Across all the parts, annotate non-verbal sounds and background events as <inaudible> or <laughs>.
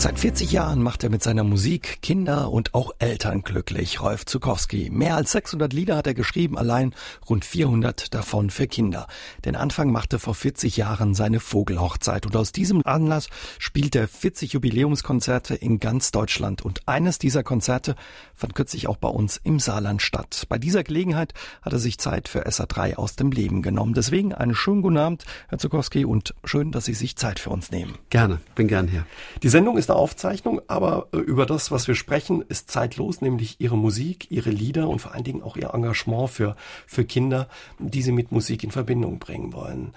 Seit 40 Jahren macht er mit seiner Musik Kinder und auch Eltern glücklich, Rolf Zukowski. Mehr als 600 Lieder hat er geschrieben, allein rund 400 davon für Kinder. Den Anfang machte vor 40 Jahren seine Vogelhochzeit und aus diesem Anlass spielt er 40 Jubiläumskonzerte in ganz Deutschland und eines dieser Konzerte fand kürzlich auch bei uns im Saarland statt. Bei dieser Gelegenheit hat er sich Zeit für SA3 aus dem Leben genommen. Deswegen einen schönen guten Abend, Herr Zukowski, und schön, dass Sie sich Zeit für uns nehmen. Gerne, bin gern hier. Die Sendung ist eine Aufzeichnung, aber äh, über das, was wir sprechen, ist zeitlos, nämlich ihre Musik, ihre Lieder und vor allen Dingen auch ihr Engagement für, für Kinder, die sie mit Musik in Verbindung bringen wollen.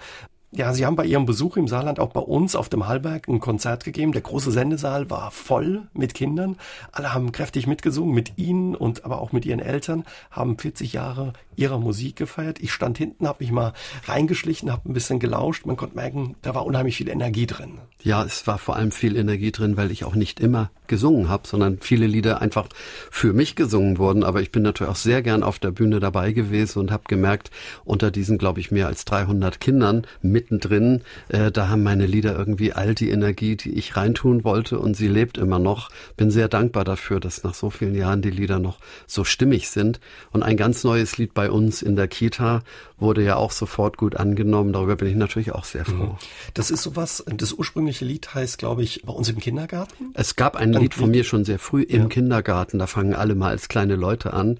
Ja, Sie haben bei Ihrem Besuch im Saarland auch bei uns auf dem Hallberg ein Konzert gegeben. Der große Sendesaal war voll mit Kindern. Alle haben kräftig mitgesungen, mit Ihnen und aber auch mit Ihren Eltern, haben 40 Jahre Ihrer Musik gefeiert. Ich stand hinten, habe mich mal reingeschlichen, habe ein bisschen gelauscht. Man konnte merken, da war unheimlich viel Energie drin. Ja, es war vor allem viel Energie drin, weil ich auch nicht immer gesungen habe, sondern viele Lieder einfach für mich gesungen wurden. Aber ich bin natürlich auch sehr gern auf der Bühne dabei gewesen und habe gemerkt, unter diesen, glaube ich, mehr als 300 Kindern mittendrin, äh, da haben meine Lieder irgendwie all die Energie, die ich reintun wollte und sie lebt immer noch. Bin sehr dankbar dafür, dass nach so vielen Jahren die Lieder noch so stimmig sind. Und ein ganz neues Lied bei uns in der Kita wurde ja auch sofort gut angenommen. Darüber bin ich natürlich auch sehr froh. Mhm. Das ist sowas, das ursprüngliche Lied heißt, glaube ich, bei uns im Kindergarten? Es gab ein Lied von mir schon sehr früh im ja. Kindergarten. Da fangen alle mal als kleine Leute an.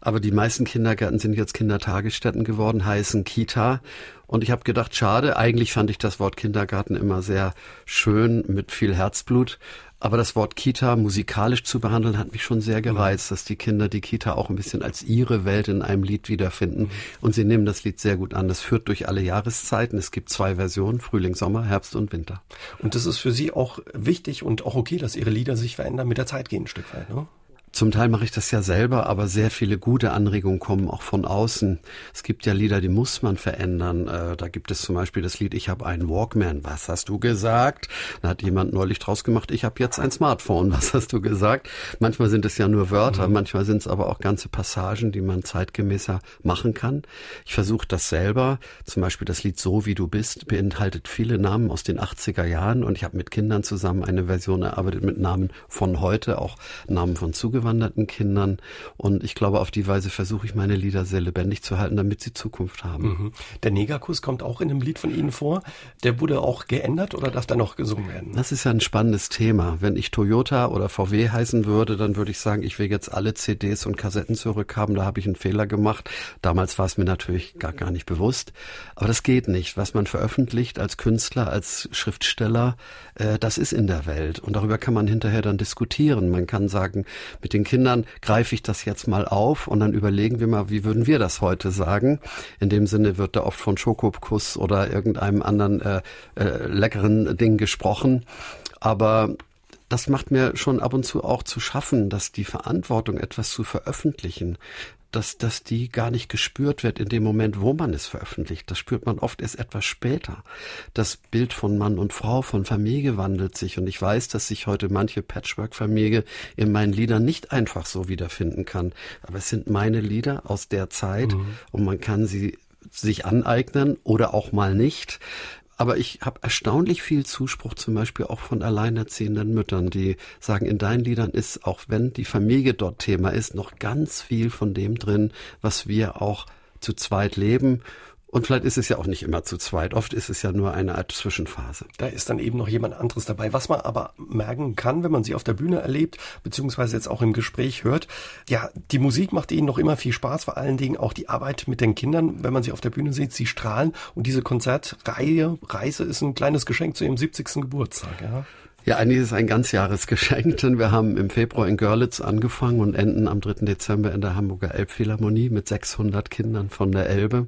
Aber die meisten Kindergärten sind jetzt Kindertagesstätten geworden, heißen Kita. Und ich habe gedacht, schade, eigentlich fand ich das Wort Kindergarten immer sehr schön mit viel Herzblut. Aber das Wort Kita musikalisch zu behandeln, hat mich schon sehr gereizt, dass die Kinder die Kita auch ein bisschen als ihre Welt in einem Lied wiederfinden. Mhm. Und sie nehmen das Lied sehr gut an. Das führt durch alle Jahreszeiten. Es gibt zwei Versionen, Frühling, Sommer, Herbst und Winter. Und das ist für Sie auch wichtig und auch okay, dass Ihre Lieder sich verändern, mit der Zeit gehen ein Stück weit, ne? Zum Teil mache ich das ja selber, aber sehr viele gute Anregungen kommen auch von außen. Es gibt ja Lieder, die muss man verändern. Äh, da gibt es zum Beispiel das Lied Ich habe einen Walkman. Was hast du gesagt? Da hat jemand neulich draus gemacht, ich habe jetzt ein Smartphone. <laughs> Was hast du gesagt? Manchmal sind es ja nur Wörter, mhm. manchmal sind es aber auch ganze Passagen, die man zeitgemäßer machen kann. Ich versuche das selber. Zum Beispiel das Lied So wie du bist beinhaltet viele Namen aus den 80er Jahren und ich habe mit Kindern zusammen eine Version erarbeitet mit Namen von heute, auch Namen von zugewandten zugewanderten Kindern. Und ich glaube, auf die Weise versuche ich meine Lieder sehr lebendig zu halten, damit sie Zukunft haben. Mhm. Der Negerkuss kommt auch in einem Lied von Ihnen vor. Der wurde auch geändert oder darf da noch gesungen werden? Das ist ja ein spannendes Thema. Wenn ich Toyota oder VW heißen würde, dann würde ich sagen, ich will jetzt alle CDs und Kassetten zurückhaben. Da habe ich einen Fehler gemacht. Damals war es mir natürlich gar, gar nicht bewusst. Aber das geht nicht. Was man veröffentlicht als Künstler, als Schriftsteller, äh, das ist in der Welt. Und darüber kann man hinterher dann diskutieren. Man kann sagen, mit den Kindern greife ich das jetzt mal auf und dann überlegen wir mal, wie würden wir das heute sagen. In dem Sinne wird da oft von Schokokuss oder irgendeinem anderen äh, äh, leckeren Ding gesprochen. Aber das macht mir schon ab und zu auch zu schaffen, dass die Verantwortung, etwas zu veröffentlichen, dass, dass die gar nicht gespürt wird in dem Moment, wo man es veröffentlicht. Das spürt man oft erst etwas später. Das Bild von Mann und Frau, von Familie wandelt sich und ich weiß, dass sich heute manche Patchwork-Familie in meinen Liedern nicht einfach so wiederfinden kann. Aber es sind meine Lieder aus der Zeit mhm. und man kann sie sich aneignen oder auch mal nicht. Aber ich habe erstaunlich viel Zuspruch zum Beispiel auch von alleinerziehenden Müttern, die sagen, in deinen Liedern ist, auch wenn die Familie dort Thema ist, noch ganz viel von dem drin, was wir auch zu zweit leben und vielleicht ist es ja auch nicht immer zu zweit. Oft ist es ja nur eine Art Zwischenphase. Da ist dann eben noch jemand anderes dabei. Was man aber merken kann, wenn man sie auf der Bühne erlebt, beziehungsweise jetzt auch im Gespräch hört, ja, die Musik macht ihnen noch immer viel Spaß, vor allen Dingen auch die Arbeit mit den Kindern, wenn man sie auf der Bühne sieht, sie strahlen. Und diese Konzertreihe, Reise ist ein kleines Geschenk zu ihrem 70. Geburtstag, ja. Ja, eigentlich ist es ein Ganzjahresgeschenk, <laughs> denn wir haben im Februar in Görlitz angefangen und enden am 3. Dezember in der Hamburger Elbphilharmonie mit 600 Kindern von der Elbe.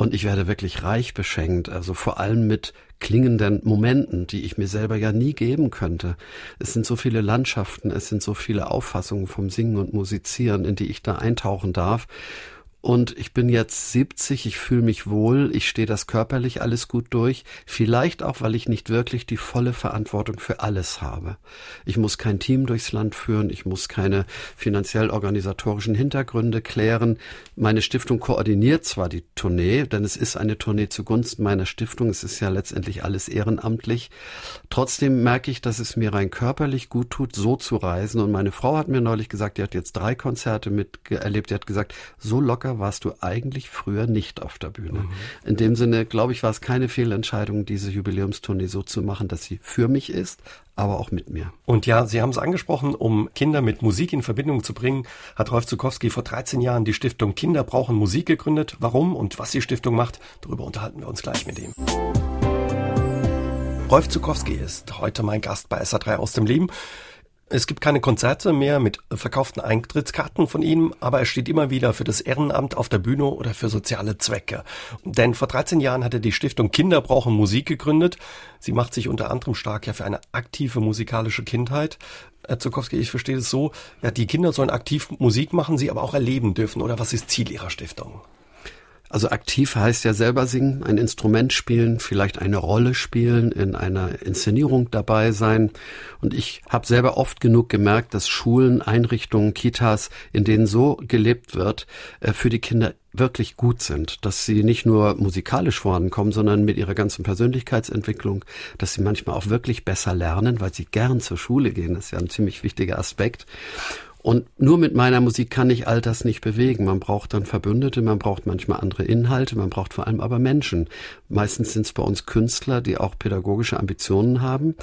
Und ich werde wirklich reich beschenkt, also vor allem mit klingenden Momenten, die ich mir selber ja nie geben könnte. Es sind so viele Landschaften, es sind so viele Auffassungen vom Singen und Musizieren, in die ich da eintauchen darf. Und ich bin jetzt 70, ich fühle mich wohl, ich stehe das körperlich alles gut durch, vielleicht auch, weil ich nicht wirklich die volle Verantwortung für alles habe. Ich muss kein Team durchs Land führen, ich muss keine finanziell organisatorischen Hintergründe klären. Meine Stiftung koordiniert zwar die Tournee, denn es ist eine Tournee zugunsten meiner Stiftung, es ist ja letztendlich alles ehrenamtlich. Trotzdem merke ich, dass es mir rein körperlich gut tut, so zu reisen und meine Frau hat mir neulich gesagt, die hat jetzt drei Konzerte miterlebt, die hat gesagt, so locker Musiker warst du eigentlich früher nicht auf der Bühne. Mhm. In dem Sinne, glaube ich, war es keine Fehlentscheidung, diese Jubiläumstournee so zu machen, dass sie für mich ist, aber auch mit mir. Und ja, Sie haben es angesprochen, um Kinder mit Musik in Verbindung zu bringen, hat Rolf Zukowski vor 13 Jahren die Stiftung Kinder brauchen Musik gegründet. Warum und was die Stiftung macht, darüber unterhalten wir uns gleich mit ihm. Rolf Zukowski ist heute mein Gast bei SA3 aus dem Leben. Es gibt keine Konzerte mehr mit verkauften Eintrittskarten von ihm, aber er steht immer wieder für das Ehrenamt auf der Bühne oder für soziale Zwecke. Denn vor 13 Jahren hat er die Stiftung Kinder brauchen Musik gegründet. Sie macht sich unter anderem stark ja für eine aktive musikalische Kindheit. Herr Zukowski, ich verstehe es so, ja, die Kinder sollen aktiv Musik machen, sie aber auch erleben dürfen. Oder was ist Ziel Ihrer Stiftung? Also aktiv heißt ja selber singen, ein Instrument spielen, vielleicht eine Rolle spielen, in einer Inszenierung dabei sein. Und ich habe selber oft genug gemerkt, dass Schulen, Einrichtungen, Kitas, in denen so gelebt wird, äh, für die Kinder wirklich gut sind, dass sie nicht nur musikalisch vorankommen, sondern mit ihrer ganzen Persönlichkeitsentwicklung, dass sie manchmal auch wirklich besser lernen, weil sie gern zur Schule gehen. Das ist ja ein ziemlich wichtiger Aspekt. Und nur mit meiner Musik kann ich all das nicht bewegen. Man braucht dann Verbündete, man braucht manchmal andere Inhalte, man braucht vor allem aber Menschen. Meistens sind es bei uns Künstler, die auch pädagogische Ambitionen haben.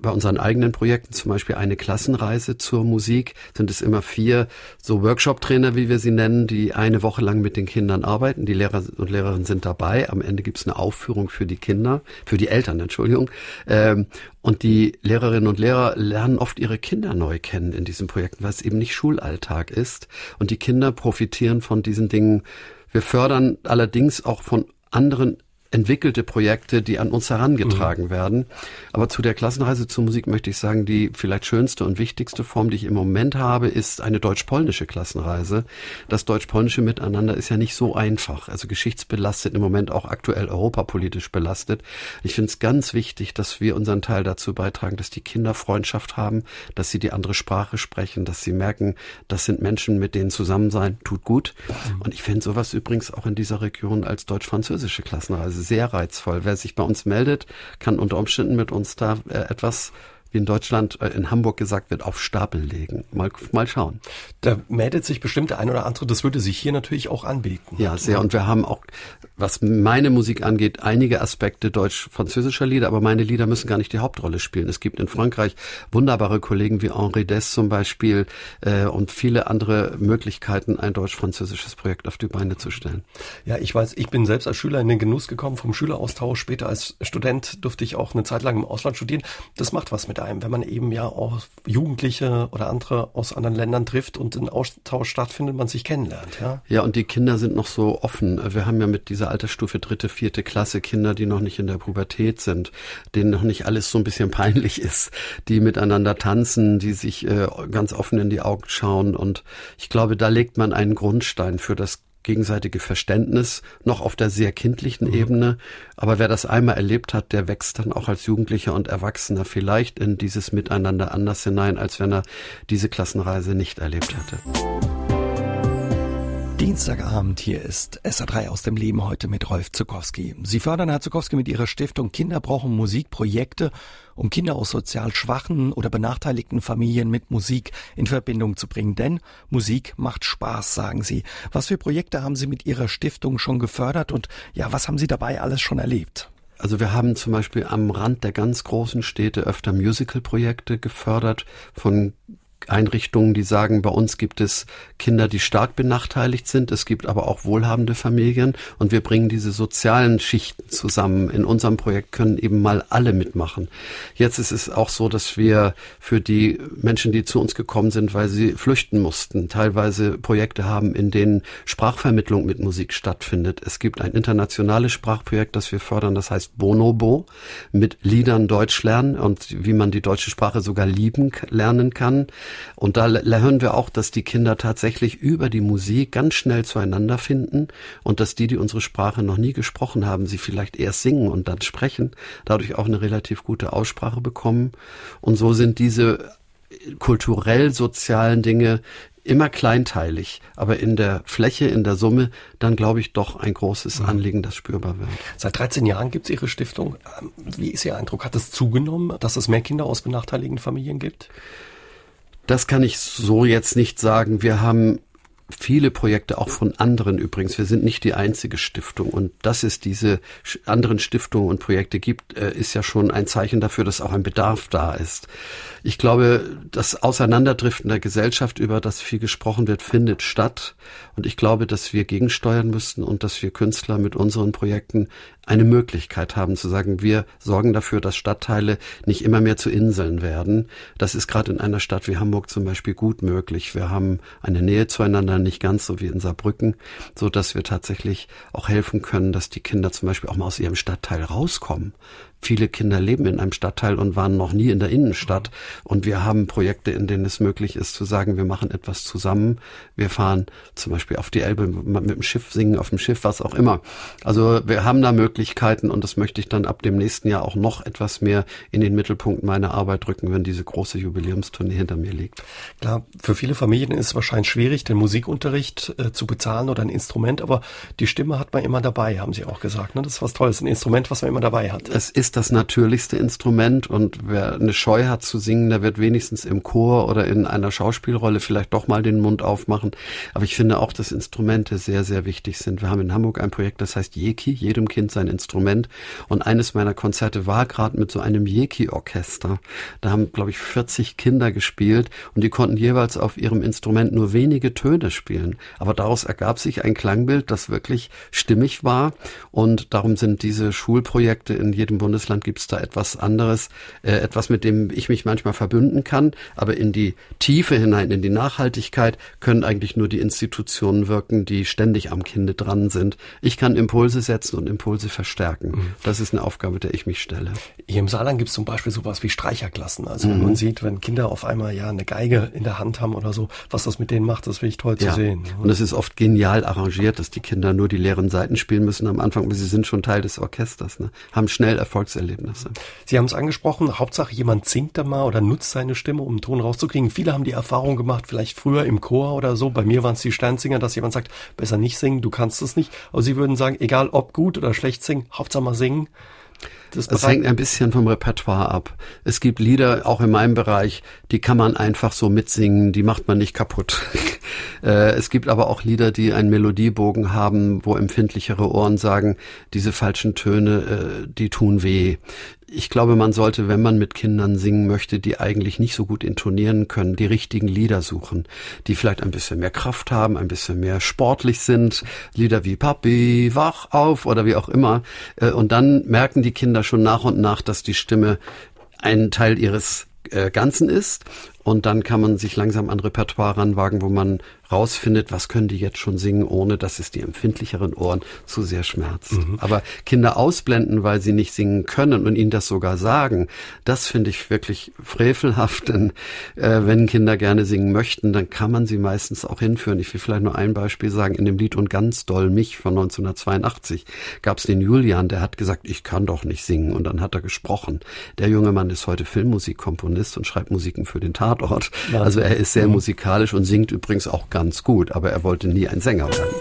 Bei unseren eigenen Projekten, zum Beispiel eine Klassenreise zur Musik, sind es immer vier so Workshop-Trainer, wie wir sie nennen, die eine Woche lang mit den Kindern arbeiten. Die Lehrer und Lehrerinnen sind dabei. Am Ende gibt es eine Aufführung für die Kinder, für die Eltern, Entschuldigung. Ähm, und die Lehrerinnen und Lehrer lernen oft ihre Kinder neu kennen in diesen Projekten, weil es eben nicht Schulalltag ist. Und die Kinder profitieren von diesen Dingen. Wir fördern allerdings auch von anderen entwickelte Projekte, die an uns herangetragen mhm. werden. Aber zu der Klassenreise zur Musik möchte ich sagen, die vielleicht schönste und wichtigste Form, die ich im Moment habe, ist eine deutsch-polnische Klassenreise. Das deutsch-polnische Miteinander ist ja nicht so einfach. Also geschichtsbelastet, im Moment auch aktuell europapolitisch belastet. Ich finde es ganz wichtig, dass wir unseren Teil dazu beitragen, dass die Kinder Freundschaft haben, dass sie die andere Sprache sprechen, dass sie merken, das sind Menschen, mit denen zusammen sein tut gut. Mhm. Und ich finde sowas übrigens auch in dieser Region als deutsch-französische Klassenreise sehr reizvoll. Wer sich bei uns meldet, kann unter Umständen mit uns da äh, etwas wie in Deutschland, äh, in Hamburg gesagt wird, auf Stapel legen. Mal, mal schauen. Da meldet sich bestimmt der ein oder andere, das würde sich hier natürlich auch anbieten. Ja, sehr. Und wir haben auch, was meine Musik angeht, einige Aspekte deutsch-französischer Lieder, aber meine Lieder müssen gar nicht die Hauptrolle spielen. Es gibt in Frankreich wunderbare Kollegen wie Henri Dess zum Beispiel äh, und viele andere Möglichkeiten, ein deutsch-französisches Projekt auf die Beine zu stellen. Ja, ich weiß, ich bin selbst als Schüler in den Genuss gekommen vom Schüleraustausch. Später als Student durfte ich auch eine Zeit lang im Ausland studieren. Das macht was mit mit einem, wenn man eben ja auch Jugendliche oder andere aus anderen Ländern trifft und ein Austausch stattfindet, man sich kennenlernt. Ja, ja und die Kinder sind noch so offen. Wir haben ja mit dieser Altersstufe dritte, vierte Klasse Kinder, die noch nicht in der Pubertät sind, denen noch nicht alles so ein bisschen peinlich ist, die miteinander tanzen, die sich äh, ganz offen in die Augen schauen. Und ich glaube, da legt man einen Grundstein für das gegenseitige Verständnis noch auf der sehr kindlichen mhm. Ebene. Aber wer das einmal erlebt hat, der wächst dann auch als Jugendlicher und Erwachsener vielleicht in dieses Miteinander anders hinein, als wenn er diese Klassenreise nicht erlebt hätte. Dienstagabend hier ist SA3 aus dem Leben heute mit Rolf Zukowski. Sie fördern, Herr Zukowski, mit Ihrer Stiftung Kinder brauchen Musikprojekte, um Kinder aus sozial schwachen oder benachteiligten Familien mit Musik in Verbindung zu bringen. Denn Musik macht Spaß, sagen Sie. Was für Projekte haben Sie mit Ihrer Stiftung schon gefördert und ja, was haben Sie dabei alles schon erlebt? Also wir haben zum Beispiel am Rand der ganz großen Städte öfter Musical-Projekte gefördert von Einrichtungen, die sagen, bei uns gibt es Kinder, die stark benachteiligt sind. Es gibt aber auch wohlhabende Familien und wir bringen diese sozialen Schichten zusammen. In unserem Projekt können eben mal alle mitmachen. Jetzt ist es auch so, dass wir für die Menschen, die zu uns gekommen sind, weil sie flüchten mussten, teilweise Projekte haben, in denen Sprachvermittlung mit Musik stattfindet. Es gibt ein internationales Sprachprojekt, das wir fördern, das heißt Bonobo, mit Liedern Deutsch lernen und wie man die deutsche Sprache sogar lieben lernen kann. Und da lernen wir auch, dass die Kinder tatsächlich über die Musik ganz schnell zueinander finden und dass die, die unsere Sprache noch nie gesprochen haben, sie vielleicht erst singen und dann sprechen, dadurch auch eine relativ gute Aussprache bekommen. Und so sind diese kulturell-sozialen Dinge immer kleinteilig, aber in der Fläche, in der Summe dann, glaube ich, doch ein großes mhm. Anliegen, das spürbar wird. Seit 13 Jahren gibt es Ihre Stiftung. Ähm, wie ist Ihr Eindruck? Hat es zugenommen, dass es mehr Kinder aus benachteiligten Familien gibt? Das kann ich so jetzt nicht sagen. Wir haben viele Projekte auch von anderen übrigens. Wir sind nicht die einzige Stiftung und dass es diese anderen Stiftungen und Projekte gibt, äh, ist ja schon ein Zeichen dafür, dass auch ein Bedarf da ist. Ich glaube, das Auseinanderdriften der Gesellschaft, über das viel gesprochen wird, findet statt. Und ich glaube, dass wir gegensteuern müssten und dass wir Künstler mit unseren Projekten eine Möglichkeit haben zu sagen, wir sorgen dafür, dass Stadtteile nicht immer mehr zu Inseln werden. Das ist gerade in einer Stadt wie Hamburg zum Beispiel gut möglich. Wir haben eine Nähe zueinander, nicht ganz so wie in Saarbrücken, so dass wir tatsächlich auch helfen können, dass die Kinder zum Beispiel auch mal aus ihrem Stadtteil rauskommen. Viele Kinder leben in einem Stadtteil und waren noch nie in der Innenstadt. Und wir haben Projekte, in denen es möglich ist zu sagen, wir machen etwas zusammen. Wir fahren zum Beispiel auf die Elbe mit dem Schiff singen, auf dem Schiff, was auch immer. Also wir haben da Möglichkeiten und das möchte ich dann ab dem nächsten Jahr auch noch etwas mehr in den Mittelpunkt meiner Arbeit rücken, wenn diese große Jubiläumstournee hinter mir liegt. Klar, für viele Familien ist es wahrscheinlich schwierig, den Musikunterricht äh, zu bezahlen oder ein Instrument, aber die Stimme hat man immer dabei, haben Sie auch gesagt. Ne? Das ist was Tolles, ein Instrument, was man immer dabei hat. Es ist ist das natürlichste Instrument und wer eine Scheu hat zu singen, der wird wenigstens im Chor oder in einer Schauspielrolle vielleicht doch mal den Mund aufmachen. Aber ich finde auch, dass Instrumente sehr, sehr wichtig sind. Wir haben in Hamburg ein Projekt, das heißt Jeki, jedem Kind sein Instrument. Und eines meiner Konzerte war gerade mit so einem Jeki-Orchester. Da haben, glaube ich, 40 Kinder gespielt und die konnten jeweils auf ihrem Instrument nur wenige Töne spielen. Aber daraus ergab sich ein Klangbild, das wirklich stimmig war. Und darum sind diese Schulprojekte in jedem Bundesland Bundesland gibt es da etwas anderes, äh, etwas, mit dem ich mich manchmal verbünden kann. Aber in die Tiefe hinein, in die Nachhaltigkeit können eigentlich nur die Institutionen wirken, die ständig am Kinde dran sind. Ich kann Impulse setzen und Impulse verstärken. Mhm. Das ist eine Aufgabe, der ich mich stelle. Hier im Saarland gibt es zum Beispiel sowas wie Streicherklassen. Also mhm. man sieht, wenn Kinder auf einmal ja eine Geige in der Hand haben oder so, was das mit denen macht, das finde ich toll ja. zu sehen. Und es ist oft genial arrangiert, dass die Kinder nur die leeren Seiten spielen müssen am Anfang, aber sie sind schon Teil des Orchesters, ne? haben schnell Erfolg Erfolgserlebnisse. Sie haben es angesprochen, Hauptsache jemand singt da mal oder nutzt seine Stimme, um einen Ton rauszukriegen. Viele haben die Erfahrung gemacht, vielleicht früher im Chor oder so. Bei mir waren es die Sternsinger, dass jemand sagt, besser nicht singen, du kannst es nicht. Aber sie würden sagen, egal ob gut oder schlecht singen, Hauptsache mal singen. Das es hängt ein bisschen vom Repertoire ab. Es gibt Lieder, auch in meinem Bereich, die kann man einfach so mitsingen, die macht man nicht kaputt. <laughs> Äh, es gibt aber auch Lieder, die einen Melodiebogen haben, wo empfindlichere Ohren sagen, diese falschen Töne, äh, die tun weh ich glaube, man sollte, wenn man mit Kindern singen möchte, die eigentlich nicht so gut intonieren können, die richtigen Lieder suchen, die vielleicht ein bisschen mehr Kraft haben, ein bisschen mehr sportlich sind, Lieder wie Papi, wach auf oder wie auch immer. Äh, und dann merken die Kinder schon nach und nach, dass die Stimme ein Teil ihres äh, Ganzen ist. Und dann kann man sich langsam an Repertoire ranwagen, wo man rausfindet, was können die jetzt schon singen, ohne dass es die empfindlicheren Ohren zu sehr schmerzt. Mhm. Aber Kinder ausblenden, weil sie nicht singen können und ihnen das sogar sagen, das finde ich wirklich frevelhaft, denn äh, wenn Kinder gerne singen möchten, dann kann man sie meistens auch hinführen. Ich will vielleicht nur ein Beispiel sagen, in dem Lied Und ganz doll mich von 1982 gab es den Julian, der hat gesagt, ich kann doch nicht singen und dann hat er gesprochen. Der junge Mann ist heute Filmmusikkomponist und schreibt Musiken für den Tatort. Also er ist sehr mhm. musikalisch und singt übrigens auch ganz gut, aber er wollte nie ein Sänger werden.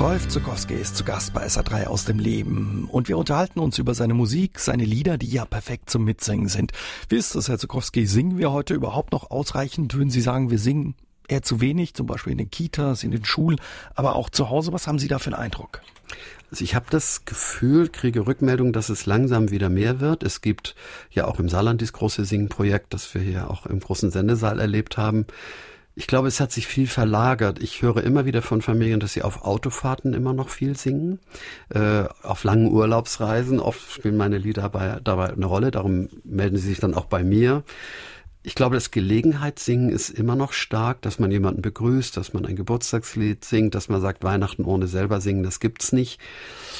Rolf Zukowski ist zu Gast bei SA3 aus dem Leben und wir unterhalten uns über seine Musik, seine Lieder, die ja perfekt zum Mitsingen sind. Wie ist das, Herr Zukowski? Singen wir heute überhaupt noch ausreichend? Würden Sie sagen, wir singen eher zu wenig, zum Beispiel in den Kitas, in den Schulen, aber auch zu Hause? Was haben Sie da für einen Eindruck? Also ich habe das Gefühl, kriege Rückmeldung, dass es langsam wieder mehr wird. Es gibt ja auch im Saarland dieses große Singen-Projekt, das wir hier auch im großen Sendesaal erlebt haben. Ich glaube, es hat sich viel verlagert. Ich höre immer wieder von Familien, dass sie auf Autofahrten immer noch viel singen, äh, auf langen Urlaubsreisen. Oft spielen meine Lieder dabei, dabei eine Rolle, darum melden sie sich dann auch bei mir. Ich glaube, das Gelegenheitssingen ist immer noch stark, dass man jemanden begrüßt, dass man ein Geburtstagslied singt, dass man sagt, Weihnachten ohne selber singen, das gibt's nicht.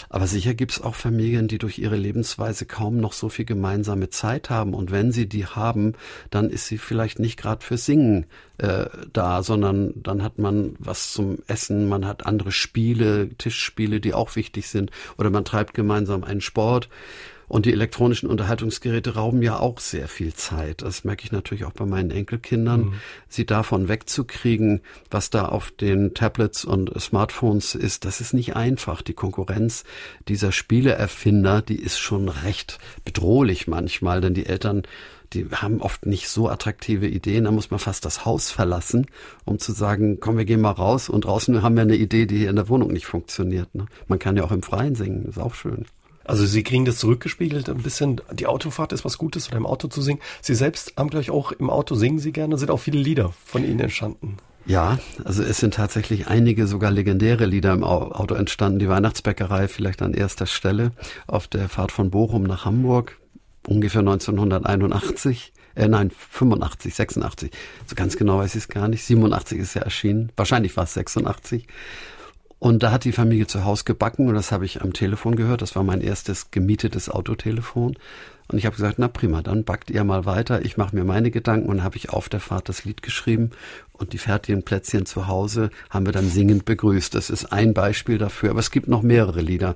Aber sicher gibt's auch Familien, die durch ihre Lebensweise kaum noch so viel gemeinsame Zeit haben. Und wenn sie die haben, dann ist sie vielleicht nicht gerade für Singen äh, da, sondern dann hat man was zum Essen, man hat andere Spiele, Tischspiele, die auch wichtig sind, oder man treibt gemeinsam einen Sport. Und die elektronischen Unterhaltungsgeräte rauben ja auch sehr viel Zeit. Das merke ich natürlich auch bei meinen Enkelkindern. Mhm. Sie davon wegzukriegen, was da auf den Tablets und Smartphones ist, das ist nicht einfach. Die Konkurrenz dieser Spieleerfinder, die ist schon recht bedrohlich manchmal, denn die Eltern die haben oft nicht so attraktive Ideen. Da muss man fast das Haus verlassen, um zu sagen, komm, wir gehen mal raus und draußen haben wir eine Idee, die hier in der Wohnung nicht funktioniert. Ne? Man kann ja auch im Freien singen, ist auch schön. Also Sie kriegen das zurückgespiegelt ein bisschen. Die Autofahrt ist was Gutes oder im Auto zu singen. Sie selbst haben gleich auch im Auto singen Sie gerne, sind auch viele Lieder von Ihnen entstanden. Ja, also es sind tatsächlich einige sogar legendäre Lieder im Auto entstanden. Die Weihnachtsbäckerei vielleicht an erster Stelle auf der Fahrt von Bochum nach Hamburg, ungefähr 1981. Äh, nein, 85, 86. So ganz genau weiß ich es gar nicht. 87 ist ja erschienen. Wahrscheinlich war es 86. Und da hat die Familie zu Hause gebacken und das habe ich am Telefon gehört. Das war mein erstes gemietetes Autotelefon. Und ich habe gesagt, na prima, dann backt ihr mal weiter. Ich mache mir meine Gedanken und habe ich auf der Fahrt das Lied geschrieben und die fertigen Plätzchen zu Hause haben wir dann singend begrüßt. Das ist ein Beispiel dafür, aber es gibt noch mehrere Lieder.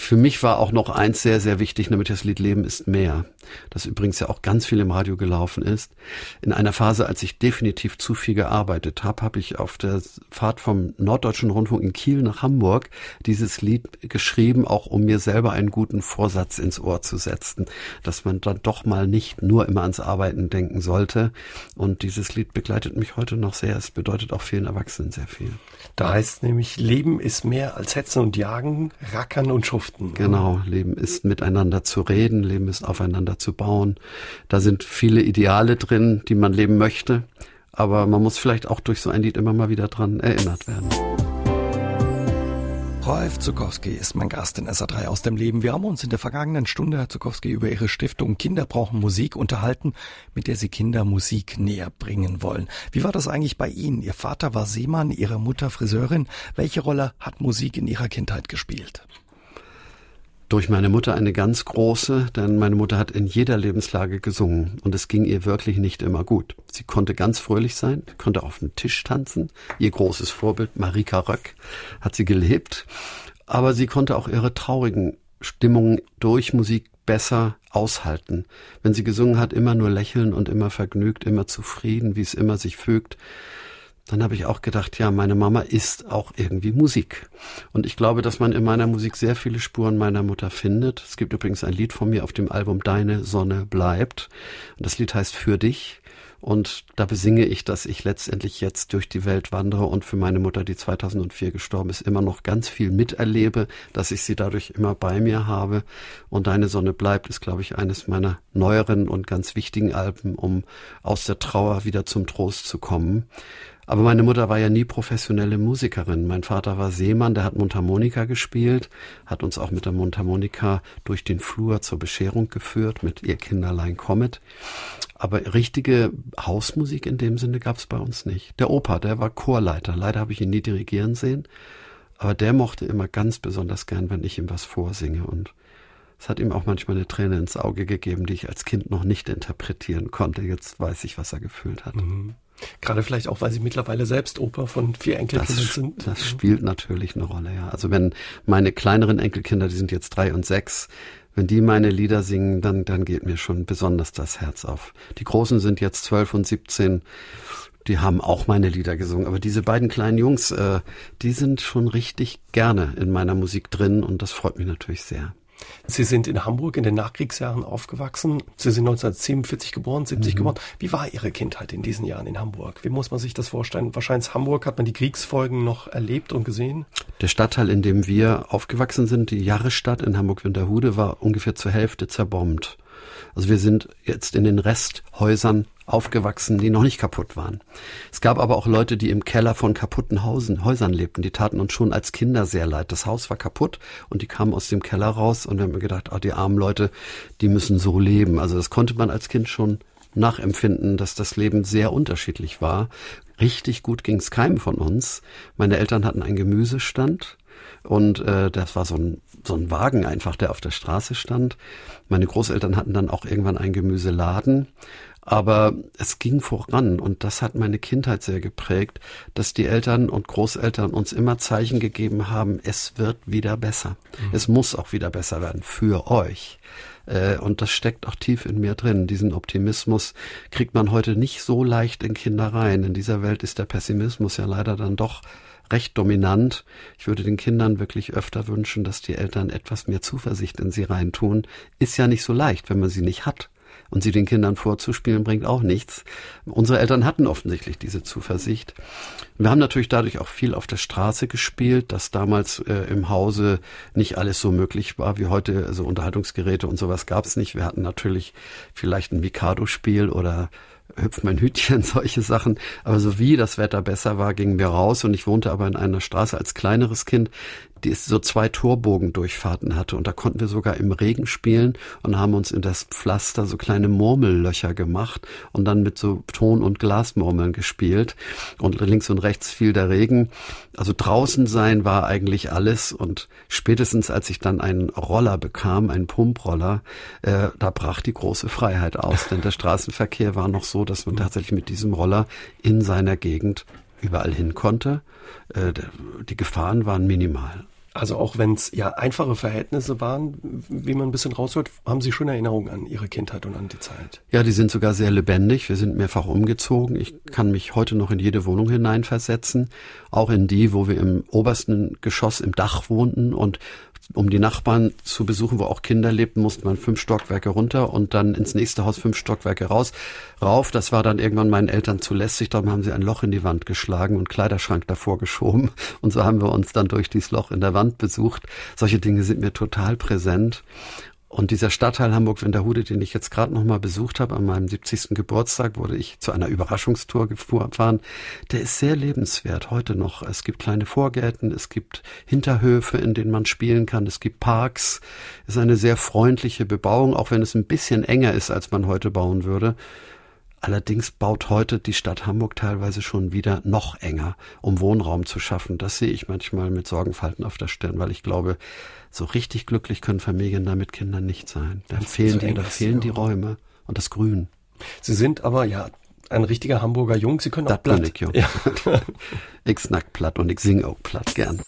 Für mich war auch noch eins sehr, sehr wichtig, nämlich das Lied Leben ist mehr. Das übrigens ja auch ganz viel im Radio gelaufen ist. In einer Phase, als ich definitiv zu viel gearbeitet habe, habe ich auf der Fahrt vom Norddeutschen Rundfunk in Kiel nach Hamburg dieses Lied geschrieben, auch um mir selber einen guten Vorsatz ins Ohr zu setzen, dass man dann doch mal nicht nur immer ans Arbeiten denken sollte. Und dieses Lied begleitet mich heute noch sehr. Es bedeutet auch vielen Erwachsenen sehr viel. Da heißt nämlich, Leben ist mehr als Hetzen und Jagen, Rackern und Schuften. Genau, Leben ist miteinander zu reden, Leben ist aufeinander zu bauen. Da sind viele Ideale drin, die man leben möchte. Aber man muss vielleicht auch durch so ein Lied immer mal wieder dran erinnert werden. Rolf Zukowski ist mein Gast in SA3 aus dem Leben. Wir haben uns in der vergangenen Stunde, Herr Zukowski, über Ihre Stiftung Kinder brauchen Musik unterhalten, mit der Sie Kinder Musik näher bringen wollen. Wie war das eigentlich bei Ihnen? Ihr Vater war Seemann, Ihre Mutter Friseurin. Welche Rolle hat Musik in Ihrer Kindheit gespielt? Durch meine Mutter eine ganz große, denn meine Mutter hat in jeder Lebenslage gesungen und es ging ihr wirklich nicht immer gut. Sie konnte ganz fröhlich sein, konnte auf dem Tisch tanzen. Ihr großes Vorbild Marika Röck hat sie gelebt, aber sie konnte auch ihre traurigen Stimmungen durch Musik besser aushalten. Wenn sie gesungen hat, immer nur lächeln und immer vergnügt, immer zufrieden, wie es immer sich fügt dann habe ich auch gedacht, ja, meine Mama ist auch irgendwie Musik. Und ich glaube, dass man in meiner Musik sehr viele Spuren meiner Mutter findet. Es gibt übrigens ein Lied von mir auf dem Album Deine Sonne bleibt. Und das Lied heißt Für dich. Und da besinge ich, dass ich letztendlich jetzt durch die Welt wandere und für meine Mutter, die 2004 gestorben ist, immer noch ganz viel miterlebe, dass ich sie dadurch immer bei mir habe. Und Deine Sonne bleibt ist, glaube ich, eines meiner neueren und ganz wichtigen Alben, um aus der Trauer wieder zum Trost zu kommen. Aber meine Mutter war ja nie professionelle Musikerin. Mein Vater war Seemann, der hat Mundharmonika gespielt, hat uns auch mit der Mundharmonika durch den Flur zur Bescherung geführt mit ihr Kinderlein Comet. Aber richtige Hausmusik in dem Sinne gab es bei uns nicht. Der Opa, der war Chorleiter. Leider habe ich ihn nie dirigieren sehen. Aber der mochte immer ganz besonders gern, wenn ich ihm was vorsinge. Und es hat ihm auch manchmal eine Träne ins Auge gegeben, die ich als Kind noch nicht interpretieren konnte. Jetzt weiß ich, was er gefühlt hat. Mhm. Gerade vielleicht auch, weil Sie mittlerweile selbst Opa von vier Enkelkindern das, sind. Das spielt natürlich eine Rolle, ja. Also wenn meine kleineren Enkelkinder, die sind jetzt drei und sechs, wenn die meine Lieder singen, dann, dann geht mir schon besonders das Herz auf. Die Großen sind jetzt zwölf und siebzehn. Die haben auch meine Lieder gesungen. Aber diese beiden kleinen Jungs, äh, die sind schon richtig gerne in meiner Musik drin und das freut mich natürlich sehr. Sie sind in Hamburg in den Nachkriegsjahren aufgewachsen. Sie sind 1947 geboren, 70 mhm. geboren. Wie war Ihre Kindheit in diesen Jahren in Hamburg? Wie muss man sich das vorstellen? Wahrscheinlich Hamburg hat man die Kriegsfolgen noch erlebt und gesehen? Der Stadtteil, in dem wir aufgewachsen sind, die Jahresstadt in Hamburg-Winterhude, war ungefähr zur Hälfte zerbombt. Also wir sind jetzt in den Resthäusern aufgewachsen, die noch nicht kaputt waren. Es gab aber auch Leute, die im Keller von kaputten Hausen, Häusern lebten. Die taten uns schon als Kinder sehr leid. Das Haus war kaputt und die kamen aus dem Keller raus und wir haben gedacht, oh, die armen Leute, die müssen so leben. Also das konnte man als Kind schon nachempfinden, dass das Leben sehr unterschiedlich war. Richtig gut ging es keinem von uns. Meine Eltern hatten einen Gemüsestand und äh, das war so ein, so ein Wagen einfach, der auf der Straße stand. Meine Großeltern hatten dann auch irgendwann einen Gemüseladen. Aber es ging voran und das hat meine Kindheit sehr geprägt, dass die Eltern und Großeltern uns immer Zeichen gegeben haben, es wird wieder besser. Mhm. Es muss auch wieder besser werden für euch. Äh, und das steckt auch tief in mir drin. Diesen Optimismus kriegt man heute nicht so leicht in Kinder rein. In dieser Welt ist der Pessimismus ja leider dann doch recht dominant. Ich würde den Kindern wirklich öfter wünschen, dass die Eltern etwas mehr Zuversicht in sie reintun. Ist ja nicht so leicht, wenn man sie nicht hat und sie den Kindern vorzuspielen, bringt auch nichts. Unsere Eltern hatten offensichtlich diese Zuversicht. Wir haben natürlich dadurch auch viel auf der Straße gespielt, dass damals äh, im Hause nicht alles so möglich war wie heute. Also Unterhaltungsgeräte und sowas gab es nicht. Wir hatten natürlich vielleicht ein Mikado-Spiel oder hüpft mein Hütchen, <laughs> solche Sachen. Aber so wie das Wetter besser war, gingen wir raus und ich wohnte aber in einer Straße als kleineres Kind, die so zwei Torbogendurchfahrten hatte und da konnten wir sogar im Regen spielen und haben uns in das Pflaster so kleine Murmellöcher gemacht und dann mit so Ton- und Glasmurmeln gespielt und links und rechts fiel der Regen. Also draußen sein war eigentlich alles und spätestens als ich dann einen Roller bekam, einen Pumproller, äh, da brach die große Freiheit aus, denn der Straßenverkehr war noch so, dass man tatsächlich mit diesem Roller in seiner Gegend überall hin konnte. Äh, die Gefahren waren minimal. Also auch wenn es ja einfache Verhältnisse waren, wie man ein bisschen raushört, haben Sie schöne Erinnerungen an Ihre Kindheit und an die Zeit. Ja, die sind sogar sehr lebendig. Wir sind mehrfach umgezogen. Ich kann mich heute noch in jede Wohnung hineinversetzen, auch in die, wo wir im obersten Geschoss im Dach wohnten und um die Nachbarn zu besuchen, wo auch Kinder lebten, musste man fünf Stockwerke runter und dann ins nächste Haus fünf Stockwerke raus, rauf. Das war dann irgendwann meinen Eltern zu lästig. Darum haben sie ein Loch in die Wand geschlagen und Kleiderschrank davor geschoben. Und so haben wir uns dann durch dieses Loch in der Wand besucht. Solche Dinge sind mir total präsent. Und dieser Stadtteil Hamburg in der Hude, den ich jetzt gerade noch mal besucht habe, an meinem 70. Geburtstag wurde ich zu einer Überraschungstour gefahren. Der ist sehr lebenswert heute noch. Es gibt kleine Vorgärten, es gibt Hinterhöfe, in denen man spielen kann, es gibt Parks. Es ist eine sehr freundliche Bebauung, auch wenn es ein bisschen enger ist, als man heute bauen würde. Allerdings baut heute die Stadt Hamburg teilweise schon wieder noch enger, um Wohnraum zu schaffen. Das sehe ich manchmal mit Sorgenfalten auf der Stirn, weil ich glaube, so richtig glücklich können Familien da mit Kindern nicht sein. Da fehlen, die, da fehlen die Räume und das Grün. Sie sind aber ja ein richtiger Hamburger Jung. Sie können auch das platt. Ich, ja. <laughs> ich snack platt und ich sing auch platt gern.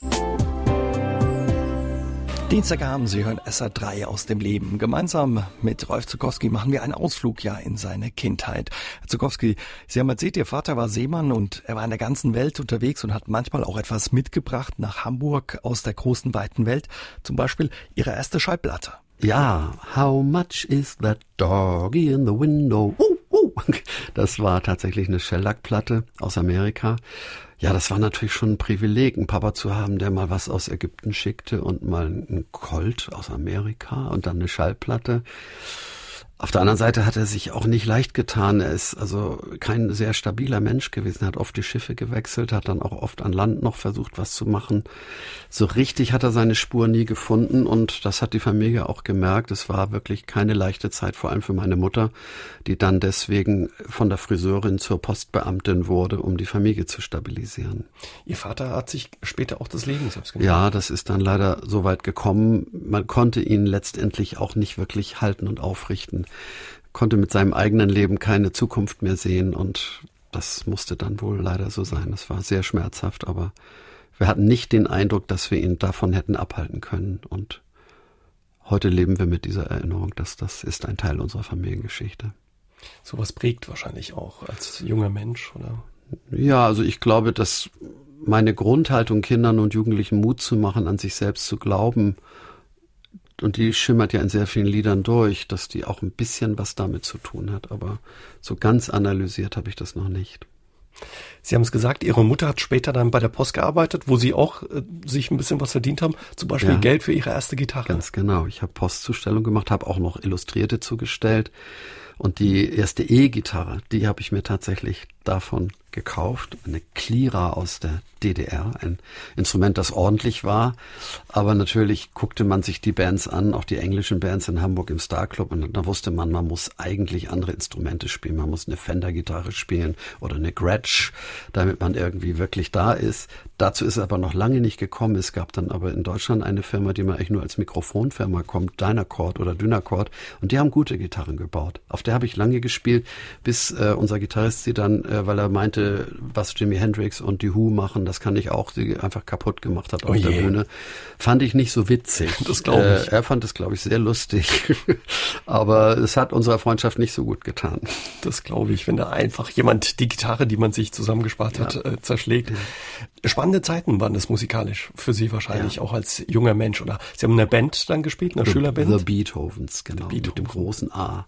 Dienstagabend, Sie hören SA3 aus dem Leben. Gemeinsam mit Rolf Zukowski machen wir einen Ausflug ja in seine Kindheit. Herr Zukowski, Sie haben erzählt, Ihr Vater war Seemann und er war in der ganzen Welt unterwegs und hat manchmal auch etwas mitgebracht nach Hamburg aus der großen, weiten Welt. Zum Beispiel Ihre erste Schallplatte. Ja, how much is that doggy in the window? Uh, <laughs> Das war tatsächlich eine Shellac-Platte aus Amerika. Ja, das war natürlich schon ein Privileg, einen Papa zu haben, der mal was aus Ägypten schickte und mal einen Colt aus Amerika und dann eine Schallplatte. Auf der anderen Seite hat er sich auch nicht leicht getan. Er ist also kein sehr stabiler Mensch gewesen. Er hat oft die Schiffe gewechselt, hat dann auch oft an Land noch versucht, was zu machen. So richtig hat er seine Spur nie gefunden und das hat die Familie auch gemerkt. Es war wirklich keine leichte Zeit, vor allem für meine Mutter, die dann deswegen von der Friseurin zur Postbeamtin wurde, um die Familie zu stabilisieren. Ihr Vater hat sich später auch das Leben selbst genommen. Ja, das ist dann leider so weit gekommen. Man konnte ihn letztendlich auch nicht wirklich halten und aufrichten konnte mit seinem eigenen Leben keine Zukunft mehr sehen und das musste dann wohl leider so sein. Es war sehr schmerzhaft, aber wir hatten nicht den Eindruck, dass wir ihn davon hätten abhalten können und heute leben wir mit dieser Erinnerung, dass das ist ein Teil unserer Familiengeschichte. Sowas prägt wahrscheinlich auch als junger Mensch, oder? Ja, also ich glaube, dass meine Grundhaltung, Kindern und Jugendlichen Mut zu machen, an sich selbst zu glauben und die schimmert ja in sehr vielen Liedern durch, dass die auch ein bisschen was damit zu tun hat, aber so ganz analysiert habe ich das noch nicht. Sie haben es gesagt, Ihre Mutter hat später dann bei der Post gearbeitet, wo Sie auch äh, sich ein bisschen was verdient haben, zum Beispiel ja, Geld für Ihre erste Gitarre. Ganz genau. Ich habe Postzustellung gemacht, habe auch noch Illustrierte zugestellt. Und die erste E-Gitarre, die habe ich mir tatsächlich davon gekauft, eine Klira aus der DDR, ein Instrument, das ordentlich war. Aber natürlich guckte man sich die Bands an, auch die englischen Bands in Hamburg im Star Club, und da wusste man, man muss eigentlich andere Instrumente spielen. Man muss eine Fender-Gitarre spielen oder eine Gretsch, damit man irgendwie wirklich da ist. Dazu ist aber noch lange nicht gekommen. Es gab dann aber in Deutschland eine Firma, die man eigentlich nur als Mikrofonfirma kommt, Dynacord oder Dynacord, und die haben gute Gitarren gebaut. Auf der habe ich lange gespielt, bis äh, unser Gitarrist sie dann, äh, weil er meinte, was Jimi Hendrix und die Who machen, das kann ich auch, sie einfach kaputt gemacht hat auf oh der Bühne. Fand ich nicht so witzig. <laughs> Das glaube ich. Äh, er fand es, glaube ich, sehr lustig. <laughs> Aber es hat unserer Freundschaft nicht so gut getan. Das glaube ich, wenn da einfach jemand die Gitarre, die man sich zusammengespart hat, ja. äh, zerschlägt. Ja. Spannende Zeiten waren das musikalisch für Sie wahrscheinlich, ja. auch als junger Mensch. Oder Sie haben eine Band dann gespielt, eine The, Schülerband? The Beethovens, genau, The Beethovens. mit dem großen A.